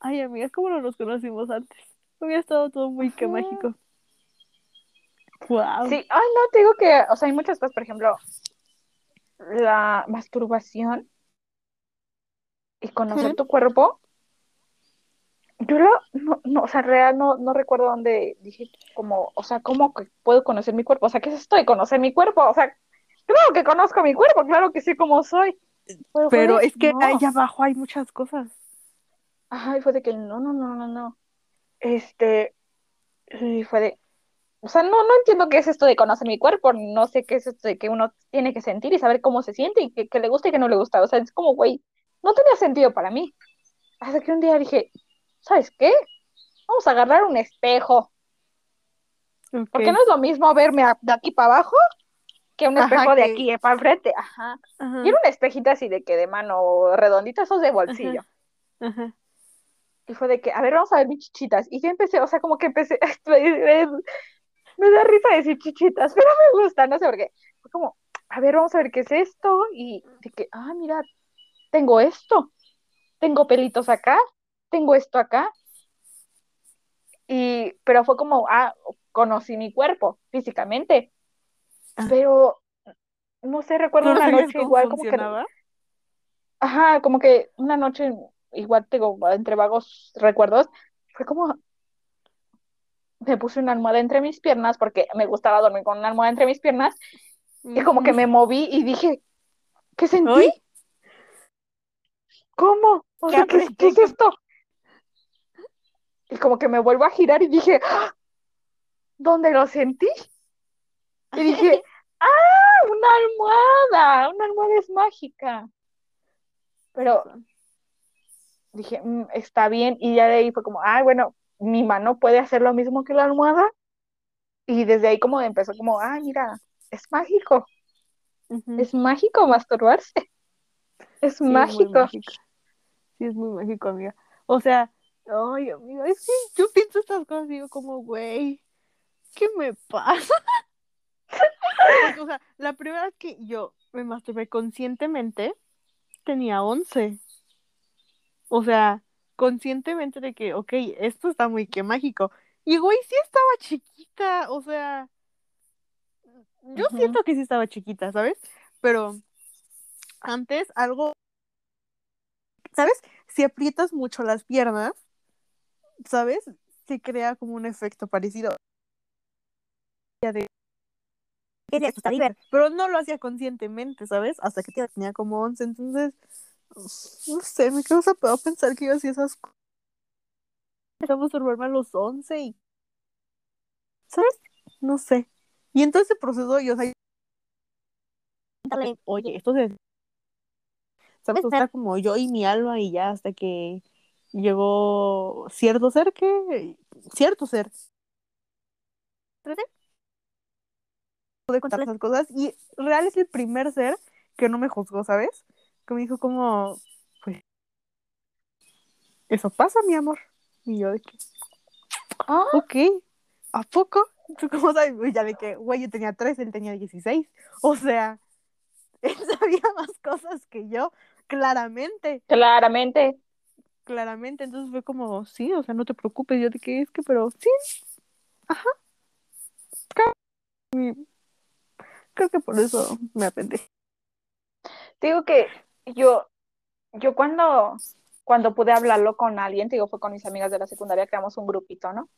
Ay, amiga, ¿cómo no nos conocimos antes? Hubiera estado todo muy que mágico. Wow. Sí, ay, no, te digo que, o sea, hay muchas cosas, por ejemplo, la masturbación y conocer tu cuerpo. Yo lo, no, no, o sea, real, no, no recuerdo dónde dije como, o sea, ¿cómo que puedo conocer mi cuerpo? O sea, ¿qué es esto de conocer mi cuerpo? O sea, claro que conozco mi cuerpo, claro que sé cómo soy. Pero, es que no. ahí abajo hay muchas cosas. Ay, fue de que no, no, no, no, no. Este, y fue de, o sea, no, no entiendo qué es esto de conocer mi cuerpo, no sé qué es esto de que uno tiene que sentir y saber cómo se siente y que le gusta y que no le gusta. O sea, es como, güey, no tenía sentido para mí. Hasta que un día dije, ¿sabes qué? Vamos a agarrar un espejo, porque no es lo mismo verme de aquí para abajo que un Ajá, espejo de que- aquí para enfrente. Ajá. Ajá, Y era un espejito así de que de mano redondita, esos de bolsillo. ajá. Y fue de que, a ver, vamos a ver mis chichitas. Y yo empecé, o sea, como que empecé, me da risa decir chichitas, pero me gusta, no sé por qué. Fue como, a ver, vamos a ver qué es esto. Y de que, ah, mira, tengo esto. Tengo pelitos acá. tengo esto acá. Y, pero fue como, ah, conocí mi cuerpo físicamente. Ah. Pero, no sé, recuerdo ¿No una noche igual como que, ajá, como que una noche igual tengo entre vagos recuerdos, fue como, me puse una almohada entre mis piernas porque me gustaba dormir con una almohada entre mis piernas y como que me moví y dije, ¿qué sentí? ¿Ay? ¿Cómo? O ¿Qué sea, ¿qué, es esto? Y como que me vuelvo a girar y dije, ¡Ah! ¿dónde lo sentí? Y dije, ¡ah! Una almohada, una almohada es mágica. Pero dije, "Mm, está bien. Y ya de ahí fue como, ay, bueno, mi mano puede hacer lo mismo que la almohada. Y desde ahí como empezó como, ah, mira, es mágico, es mágico masturbarse. Es Sí, es mágico. Sí, es muy mágico, amiga. O sea, ay, amiga, es que yo pienso estas cosas y digo como, güey, ¿qué me pasa? Porque, o sea, la primera vez que yo me masturbé conscientemente tenía 11. O sea, conscientemente de que, ok, esto está muy que mágico. Y, güey, sí estaba chiquita, o sea, yo siento que sí estaba chiquita, ¿sabes? Pero antes algo, ¿sabes? Si aprietas mucho las piernas, ¿sabes? Se crea como un efecto parecido. De- Pero no lo hacía conscientemente, ¿sabes? Hasta que tenía como 11, entonces, no sé, me causa peor pensar que yo hacía esas cosas. Empezamos a masturbarme a los 11 y, ¿sabes? No sé. Y entonces ese proceso, yo, o sea, oye, esto se... Sea, como yo y mi alma y ya hasta que llegó cierto ser que... Cierto ser. Pude contarle esas cosas y real es el primer ser que no me juzgó, ¿sabes? Que me dijo como, pues, eso pasa, mi amor. Y yo de que, Ah, ok, ¿a poco? ¿Tú cómo sabes? Ya de que, güey, yo tenía 13, él tenía 16. O sea, él sabía más cosas que yo, claramente, claramente. claramente. Entonces fue como, sí, o sea, no te preocupes. Yo de que es que, pero sí, ajá. Creo que por eso me apendé. Te digo que yo, yo cuando, cuando pude hablarlo con alguien, te digo, fue con mis amigas de la secundaria, creamos un grupito, ¿no?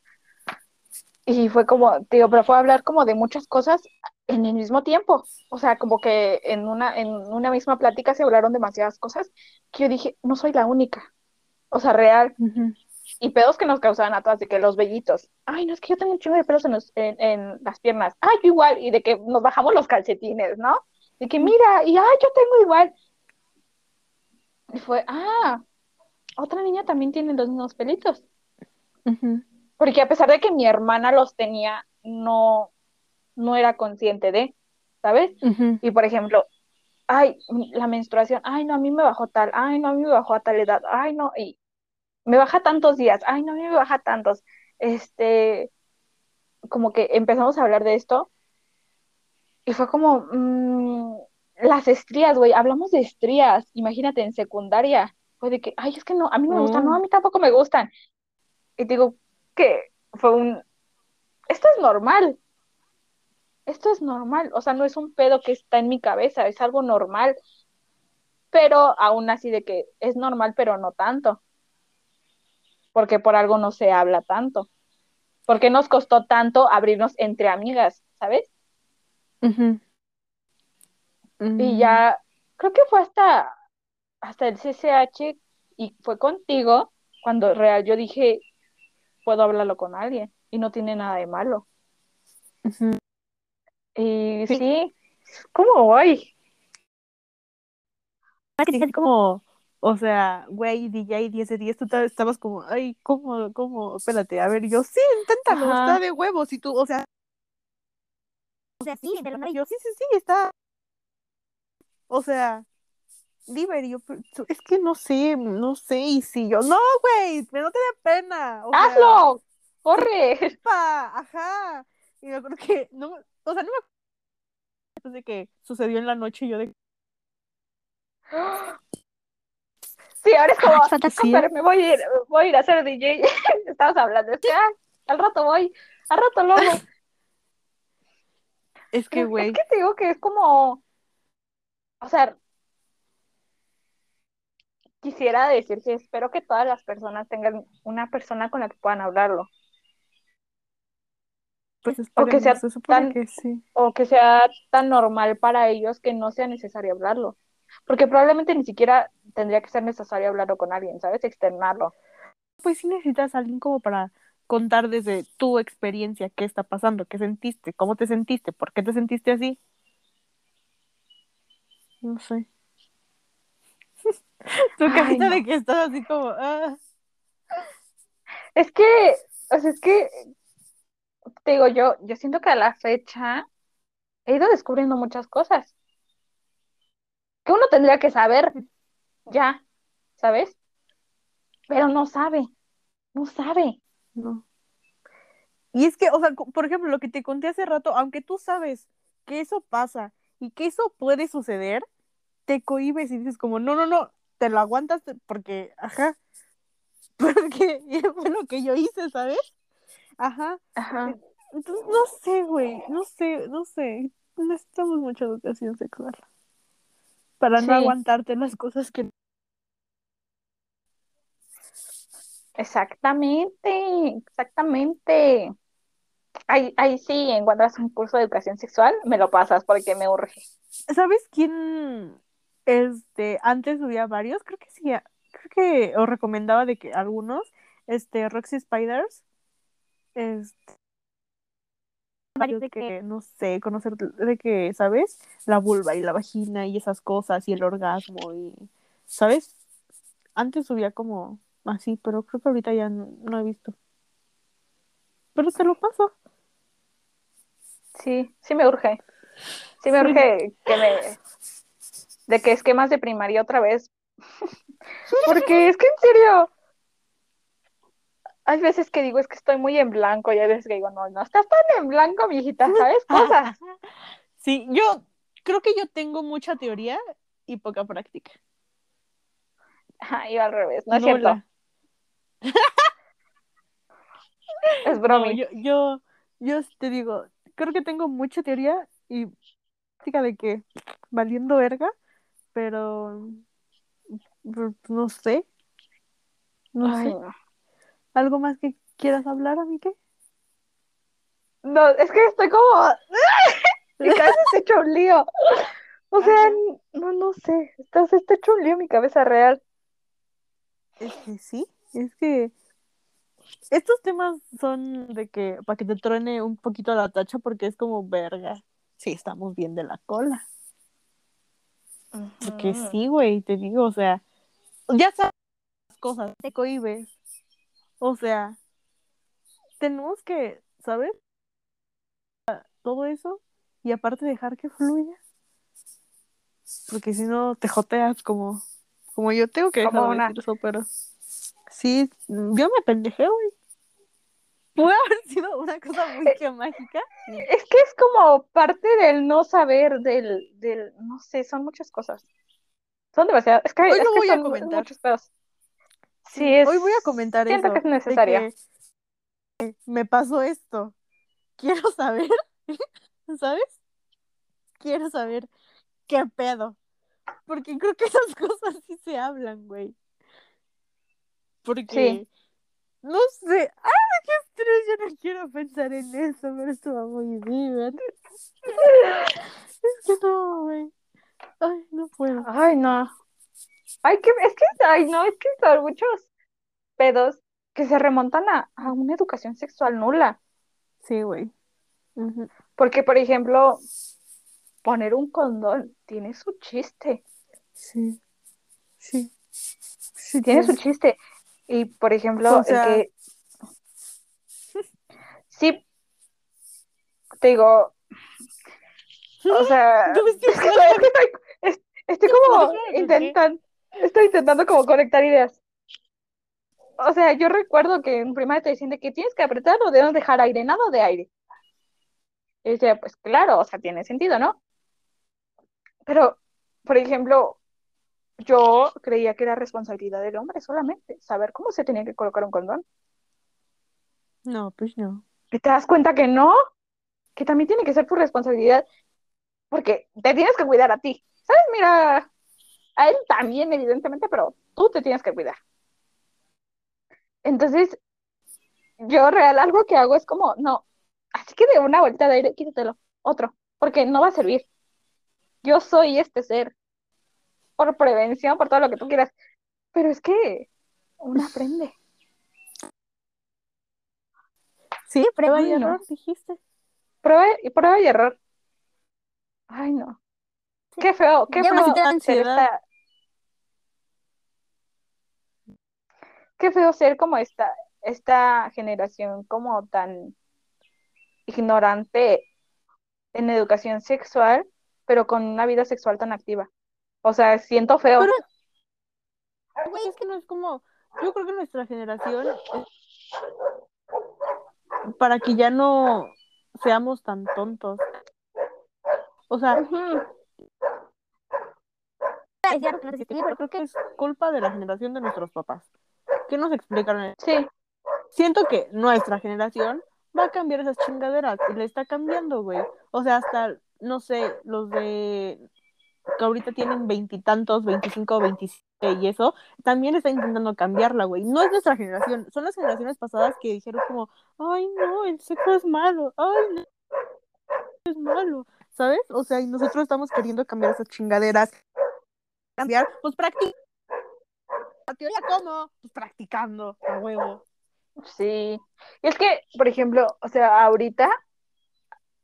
Y fue como, digo, pero fue hablar como de muchas cosas en el mismo tiempo. O sea, como que en una, en una misma plática se hablaron demasiadas cosas que yo dije, no soy la única. O sea, real. Y pedos que nos causaban a todas, de que los vellitos. Ay, no, es que yo tengo un chingo de pelos en, los- en, en las piernas. Ay, yo igual. Y de que nos bajamos los calcetines, ¿no? De que mira, y ay, yo tengo igual. Y fue, ah, otra niña también tiene los mismos pelitos. Ujú. Porque a pesar de que mi hermana los tenía, no, no era consciente de, ¿sabes? Y por ejemplo, ay, la menstruación, ay, no, a mí me bajó tal, ay, no, a mí me bajó a tal edad, ay, no, y me baja tantos días, ay, no, a mí me baja tantos. Este, como que empezamos a hablar de esto y fue como, mm, las estrías, güey, hablamos de estrías, imagínate, en secundaria, fue de que, ay, es que no, a mí no me gustan, no, a mí tampoco me gustan. Y digo que fue un, esto es normal, esto es normal, o sea, no es un pedo que está en mi cabeza, es algo normal, pero aún así de que es normal, pero no tanto, porque por algo no se habla tanto, porque nos costó tanto abrirnos entre amigas, ¿sabes? Y ya, creo que fue hasta, hasta el CCH y fue contigo cuando real yo dije, puedo hablarlo con alguien y no tiene nada de malo. Ujú. Y Sí. sí, ¿cómo voy? Como, o sea, güey, DJ 10 de 10, tú ta- estabas como, ay, ¿cómo, cómo? Espérate, a ver, yo, sí, inténtalo, Ajá. está de huevos, y tú, o sea, o sea, sí, pero no, yo, sí, sí, sí, está, o sea, Diver, y yo, es que no sé, no sé, y si yo, no, güey, no te dé pena, o sea, ¡Hazlo! ¡Corre! pa, ajá, y me acuerdo que, no, o sea, no me acuerdo después de que sucedió en la noche, y yo de, Sí, ahora es como, Ah, "Ah, pero me voy a ir, voy a ir a ser DJ. Estabas hablando, es que, ah, al rato voy, al rato luego. Es que, güey, Es que te digo que es como, o sea, quisiera decir que espero que todas las personas tengan una persona con la que puedan hablarlo. pues o que sea tan- que sí. o que sea tan normal para ellos que no sea necesario hablarlo. Porque probablemente ni siquiera tendría que ser necesario hablarlo con alguien, ¿sabes? Externarlo. Pues sí necesitas a alguien como para contar desde tu experiencia qué está pasando, qué sentiste, cómo te sentiste, por qué te sentiste así. No sé. tu carita no. de que estás así como, ah, Es que, o sea, es que, te digo, yo, yo siento que a la fecha he ido descubriendo muchas cosas que uno tendría que saber ya, ¿sabes? Pero no sabe, no sabe. no. Y es que, o sea, por ejemplo, lo que te conté hace rato, aunque tú sabes que eso pasa y que eso puede suceder, te cohibes y dices como, no, no, no, te lo aguantas porque, ajá, porque fue lo que yo hice, ¿sabes? Ajá. Ajá. Entonces, no sé, güey, no sé, no sé. Necesitamos mucha educación sexual para no aguantarte las cosas que... Exactamente, exactamente. Ahí, ahí sí, encuentras un curso de educación sexual, me lo pasas porque me urge. ¿Sabes quién, este, antes subía varios? Creo que sí, creo que os recomendaba de que algunos, este, Roxy Spiders, este, varios de que, no sé, conocer de que, ¿sabes? La vulva y la vagina y esas cosas y el orgasmo y, ¿sabes? Antes subía como así, pero creo que ahorita ya no, no he visto. Pero te lo paso. Sí, sí me urge. Sí me urge que me... De que esquemas de primaria otra vez. Porque es que en serio... Hay veces que digo, es que estoy muy en blanco, y hay veces que digo, no, no estás tan en blanco, viejita, ¿sabes? Cosas. Sí, yo creo que yo tengo mucha teoría y poca práctica. Yo al revés, no es Nula. cierto, es No, bromi. yo, yo, yo te digo, creo que tengo mucha teoría y práctica de que valiendo verga, pero pues, no sé, no Ay, sé. no. ¿Algo más que quieras hablar, amiga? No, es que estoy como... Mi cabeza se hecho un lío. O sea, Ajá. no, no sé. Está, está hecho un lío mi cabeza real. Es que sí, es que estos temas son de que para que te truene un poquito la tacha porque es como verga. Sí, estamos bien de la cola. Porque sí, güey, te digo, o sea, ya sabes las cosas, te cohibes. O sea, tenemos que, ¿sabes? Todo eso y aparte dejar que fluya. Porque si no te joteas como, como yo tengo que dejar de una- decir eso, pero sí, yo me pendejé, güey. Puede haber sido una cosa muy Eh, que mágica. Es que es como parte del no saber, del, del, no sé, son muchas cosas. Son demasiadas, es que, Hoy es lo que voy a son comentar. muchos pedos. Sí, es, hoy voy a comentar siento eso. que es de necesario. que me pasó esto. Quiero saber, ¿sabes? Quiero saber qué pedo. Porque creo que esas cosas sí se hablan, güey. Porque, Sí. no sé, ¡ay, qué estrés! Yo no quiero pensar en eso, pero esto va muy bien. Es que no, güey. Ay, no puedo. Ay, no. Ay, que, es que, ay, no, es que son muchos pedos que se remontan a, a una educación sexual nula. Sí, güey. Ujú. Porque, por ejemplo, poner un condón tiene su chiste. Sí. Sí. Sí, Tiene su chiste. Y, por ejemplo, O sea- el que. Sí. Te digo. O sea. ¿Tú viste Es que, estoy, como intentando. Estoy intentando como conectar ideas. O sea, yo recuerdo que en primaria te decían de que tienes que apretar o debes dejar aire, nada de aire. Y yo decía, pues claro, o sea, tiene sentido, ¿no? Pero, por ejemplo, yo creía que era responsabilidad del hombre solamente saber cómo se tenía que colocar un condón. No, pues no. ¿Y te das cuenta que no? Que también tiene que ser tu responsabilidad porque te tienes que cuidar a ti. ¿Sabes? Mira, a él también, evidentemente, pero tú te tienes que cuidar. Entonces, yo real algo que hago es como, no, así que de una vuelta de aire, quítatelo, otro, porque no va a servir. Yo soy este ser, por prevención, por todo lo que tú quieras, pero es que uno aprende. Sí, prueba y no. error, dijiste. Prueba y prueba y error. Ay, no. Qué feo, qué feo ser ansiedad. esta. Qué feo ser como esta, esta generación como tan ignorante en educación sexual, pero con una vida sexual tan activa. O sea, siento feo. Pero, güey, es que no es como, yo creo que nuestra generación, para que ya no seamos tan tontos. O sea, si- pero creo que es culpa de la generación de nuestros papás. ¿Qué nos explican? Sí, Siento que nuestra generación va a cambiar esas chingaderas y le está cambiando, güey. O sea, hasta, no sé, los de que ahorita tienen veintitantos, veinticinco, veintisiete y eso, también está intentando cambiarla, güey. No es nuestra generación, son las generaciones pasadas que dijeron como, ay, no, el sexo es malo, ay, no, es malo, ¿sabes? O sea, y nosotros estamos queriendo cambiar esas chingaderas. Cambiar, pues practica. La teoría, ¿cómo? Pues practicando, a huevo. sí. Y es que, por ejemplo, o sea, ahorita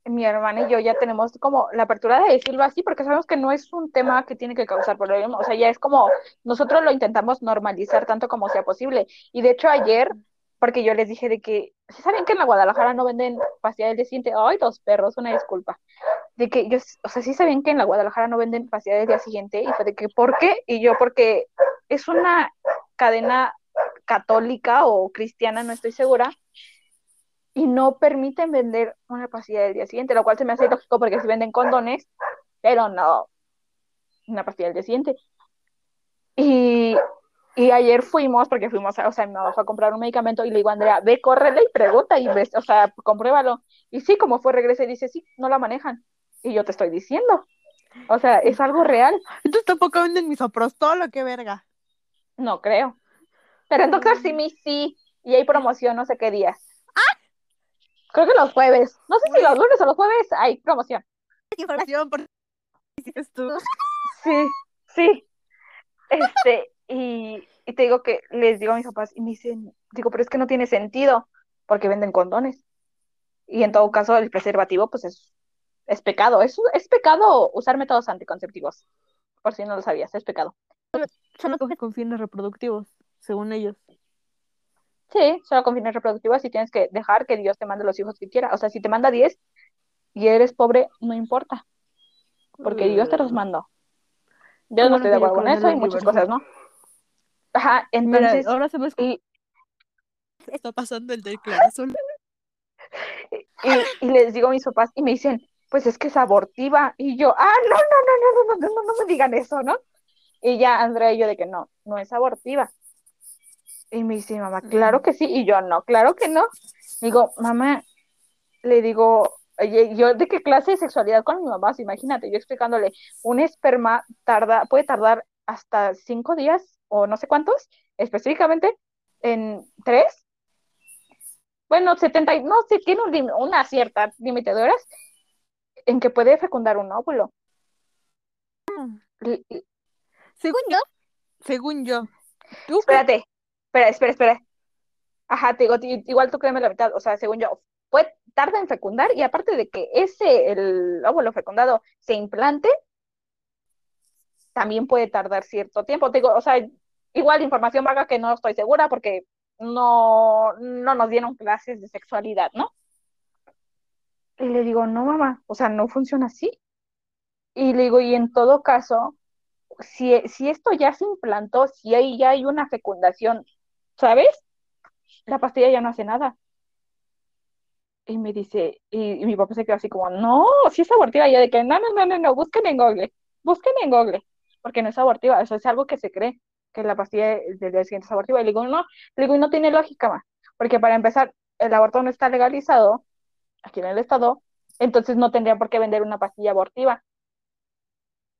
mi hermana y yo ya tenemos como la apertura de decirlo así, porque sabemos que no es un tema que tiene que causar problema, o sea, ya es como nosotros lo intentamos normalizar tanto como sea posible. Y de hecho ayer, porque yo les dije de que, ¿sí saben que en la Guadalajara no venden pastilla del día siguiente? Ay, dos perros, una disculpa. De que yo, o sea, sí sabían que en la Guadalajara no venden pastilla del día siguiente, y fue de que, ¿por qué? Y yo, porque es una cadena católica o cristiana, no estoy segura, y no permiten vender una pastilla del día siguiente, lo cual se me hace lógico porque si venden condones, pero no una pastilla del día siguiente. Y, y ayer fuimos, porque fuimos, a- o sea, mi mamá fue a comprar un medicamento y le digo a Andrea, ve, córrele y pregunta y ves, o sea, compruébalo. Y sí, como fue, regresa y dice, sí, no la manejan. Y yo te estoy diciendo. O sea, es algo real. Entonces tampoco venden misoprostol, qué verga. No creo. Pero en Doctor Simi sí. Y hay promoción no sé qué día. Creo que los jueves. No sé si los lunes o los jueves hay promoción. Información por. Sí, sí. Este, y, y te digo que les digo a mis papás y me dicen, digo, pero es que no tiene sentido porque venden condones. Y en todo caso, el preservativo, pues es, es pecado. Es, es pecado usar métodos anticonceptivos. Por si no lo sabías, es pecado. Solo coge con fines reproductivos, según ellos. Sí, solo con fines reproductivos y tienes que dejar que Dios te mande los hijos que quiera. O sea, si te manda 10 y eres pobre, no importa, porque Dios te los mandó. Yo no estoy de acuerdo con eso y muchas cosas, ¿no? Ajá, Mira, entonces, ahora sabes qué y, está pasando el del y, y les digo a mis papás y me dicen, pues es que es abortiva. Y yo, ah, no, no, no, no, no, no, no, no me digan eso, ¿no? Y ya Andrea y yo de que no, no es abortiva. Y me dice, mamá, claro que sí. Y yo, no, claro que no. Digo, mamá, le digo, oye, yo de qué clase de sexualidad con mi mamá, imagínate, yo explicándole, un esperma tarda, puede tardar hasta cinco días o no sé cuántos, específicamente en tres. Bueno, 70, y- no sé, tiene un una cierta límite de horas en que puede fecundar un óvulo. L- Según yo, según yo, tú Espérate, espera, espera, espera. Ajá, te digo, igual tú créeme la mitad, o sea, según yo, puede, tarda en fecundar y aparte de que ese, el óvulo fecundado se implante, también puede tardar cierto tiempo. Te digo, o sea, igual información vaga que no estoy segura porque no, no nos dieron clases de sexualidad, ¿no? Y le digo, no, mamá, o sea, no funciona así. Y le digo, y en todo caso, si, si esto ya se implantó, si ahí ya hay una fecundación, ¿sabes? La pastilla ya no hace nada. Y me dice, y, y mi papá se quedó así como, no, si es abortiva, y de que, no, no, no, no, no, busquen en Google, busquen en Google. porque no es abortiva, eso es algo que se cree, que la pastilla del día siguiente es abortiva. Y le digo, no, le digo, y no tiene lógica, ma, porque para empezar, el aborto no está legalizado aquí en el estado, entonces no tendría por qué vender una pastilla abortiva.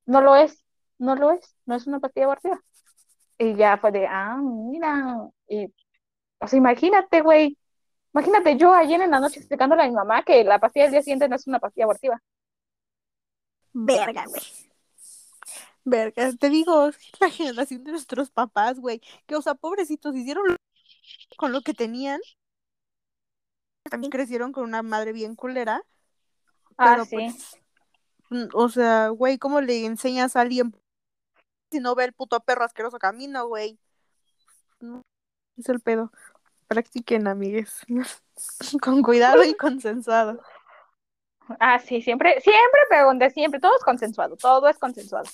No lo es, no lo es, no es una pastilla abortiva. Y ya fue de, ah, mira, y, o sea, imagínate, güey, imagínate yo ayer en la noche explicándole a mi mamá que la pastilla del día siguiente no es una pastilla abortiva. Verga, güey. Verga, te digo, la generación de nuestros papás, güey, que, o sea, pobrecitos, hicieron con lo que tenían. También crecieron con una madre bien culera. Ah, Pero, sí. pues, mm, o sea, güey, ¿cómo le enseñas a alguien si no ve el puto perro asqueroso camino, güey? No, es el pedo. Practiquen, amigues. con cuidado y consensuado. Ah, sí, siempre, siempre pregunté, siempre, todo es consensuado, todo es consensuado.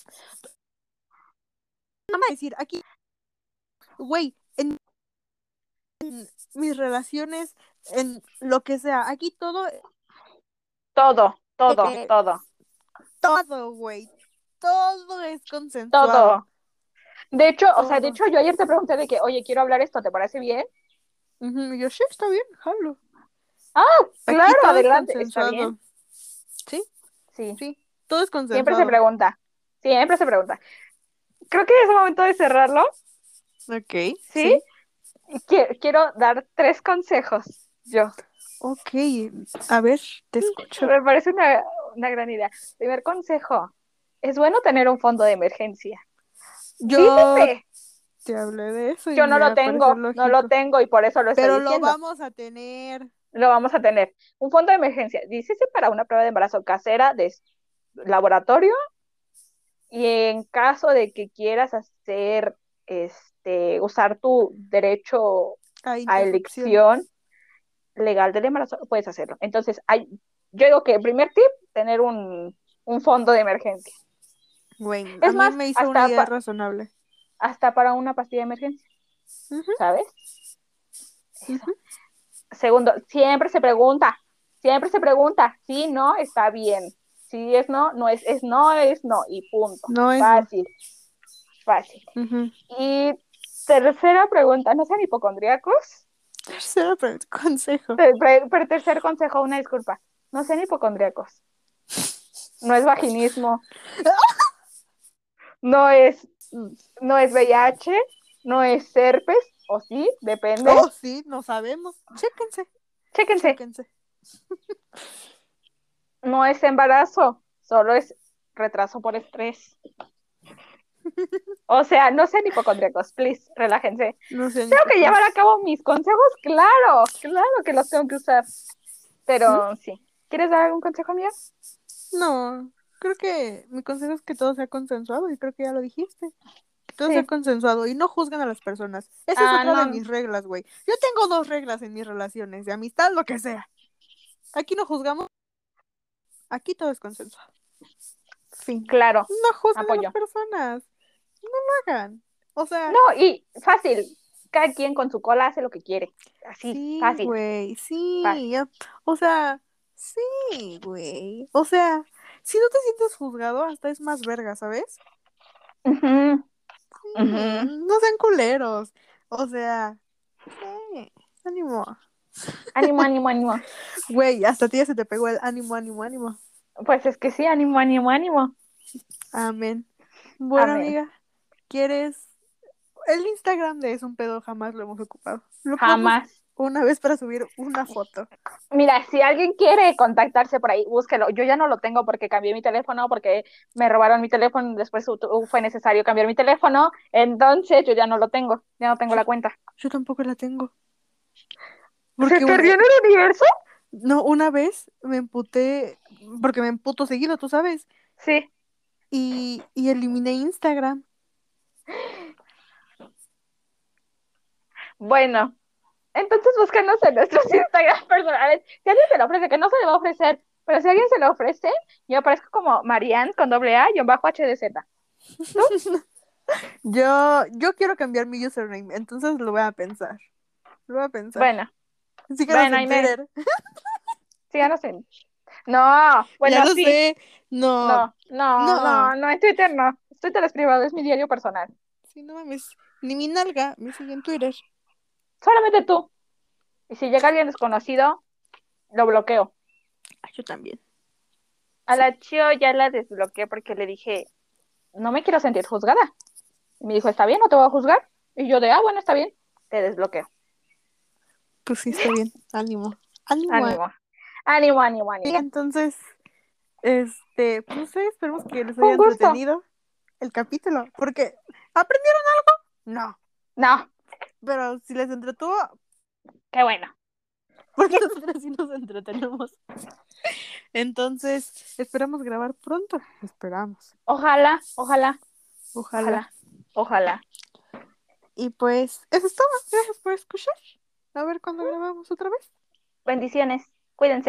No me decir, aquí, güey, en, en mis relaciones, en lo que sea, aquí todo, Todo, todo, Eh, todo, todo, güey, todo es consensuado. todo. De hecho, o sea, de hecho, yo ayer te pregunté de que, oye, quiero hablar esto, ¿te parece bien? Yo, sí, está bien, jalo. Ah, claro, adelante, está consensuado. bien. Sí, Sí, sí, todo es consensuado. siempre se pregunta, siempre se pregunta. Creo que es el momento de cerrarlo, Ok, ¿sí? Quiero dar tres consejos, yo. Ok, a ver, te escucho. Me parece una, una gran idea. Primer consejo, es bueno tener un fondo de emergencia. Yo Fíjate, te hablé de eso. y yo no me lo tengo, no lo tengo y por eso lo estoy Pero lo diciendo. vamos a tener. Lo vamos a tener. Un fondo de emergencia. Dícese para una prueba de embarazo casera de s- laboratorio. Y en caso de que quieras hacer, este, usar tu derecho A a interrupción. elección legal del embarazo, puedes hacerlo. Entonces, hay, yo digo que el primer tip, tener un, un fondo de emergencia. Güey, Es a mí más, me hizo una idea razonable. Hasta para una pastilla de emergencia, ¿sabes? Segundo, siempre se pregunta, siempre se pregunta, si no, está bien. Si es no, no es, es no, es no, y punto. No es no. Fácil, fácil. Y tercera pregunta, ¿no sean hipocondríacos? Tercero consejo. Pero tercer consejo, una disculpa, no sean hipocondríacos. No es vaginismo. No es, no es VIH, no es herpes, o sí, depende. Oh, sí, no sabemos. Chéquense, Chéquense. chéquense. no es embarazo, solo es retraso por estrés. O sea, no sean hipocondríacos, please, relájense. No sé. Tengo que llevar a cabo mis consejos, claro, claro que los tengo que usar. Pero sí. ¿Quieres dar algún consejo mío? No, creo que mi consejo es que todo sea consensuado y creo que ya lo dijiste. Que todo Sí. sea consensuado y no juzguen a las personas. Esa Ah, es otra de no. mis reglas, güey. Yo tengo dos reglas en mis relaciones, de amistad, lo que sea. Aquí no juzgamos. Aquí todo es consensuado. Fin. Claro. No juzguen a las personas. No lo hagan. O sea, No, y fácil. Cada quien con su cola hace lo que quiere. Así, sí, fácil. güey, sí. Fácil. O sea, sí, güey. O sea, si no te sientes juzgado, hasta es más verga, ¿sabes? Sí, ujú. No sean culeros. O sea, sí, ánimo. Ánimo, ánimo, ánimo. Güey, hasta a ti ya se te pegó el ánimo, ánimo, ánimo. Pues es que sí, ánimo, ánimo, ánimo. Amén. Bueno, Amén. amiga, ¿quieres? El Instagram de Es un pedo jamás lo hemos ocupado. Lo Jamás. Una vez para subir una foto. Mira, si alguien quiere contactarse por ahí, búsquelo. Yo ya no lo tengo porque cambié mi teléfono, porque me robaron mi teléfono, después fue necesario cambiar mi teléfono, entonces yo ya no lo tengo, ya no tengo la cuenta. Yo tampoco la tengo. ¿Se Porque una- perdió en el universo? no, una vez me emputé, porque me emputo seguido, tú sabes, Sí. y, y eliminé Instagram. Bueno, entonces búscanos en nuestros Instagram personales. Si alguien se lo ofrece, que no se le va a ofrecer, pero si alguien se lo ofrece, yo aparezco como Marianne con doble A y un bajo HDZ. Yo, yo quiero cambiar mi username, entonces lo voy a pensar. Lo voy a pensar. Bueno, Síganos bueno, en ahí me- Twitter. síganos en. No, bueno, ya lo sí. sé. No. No, no, No. no, no, en Twitter no. Twitter es privado, es mi diario personal. Sí, no mames. Ni mi nalga me sigue en Twitter. Solamente tú. Y si llega alguien desconocido, lo bloqueo. Ah, yo también. A la Chio ya la desbloqueé porque le dije, no me quiero sentir juzgada. Y me dijo, está bien, no te voy a juzgar. Y yo de, ah, bueno, está bien, te desbloqueo. Pues sí, está bien. Ánimo. Ánimo. Ánimo. Ánimo, ánimo, Y ánimo. entonces, este, pues sé, esperemos que les haya entretenido el capítulo. Porque, ¿aprendieron algo? No. No, Pero si les entretuvo, qué bueno. porque nosotros sí nos entretenemos. Entonces, esperamos grabar pronto. Esperamos. Ojalá, ojalá, Ojalá. ojalá, ojalá. Y pues, eso es todo. Gracias por escuchar. A ver cuándo grabamos otra vez. Bendiciones. Cuídense.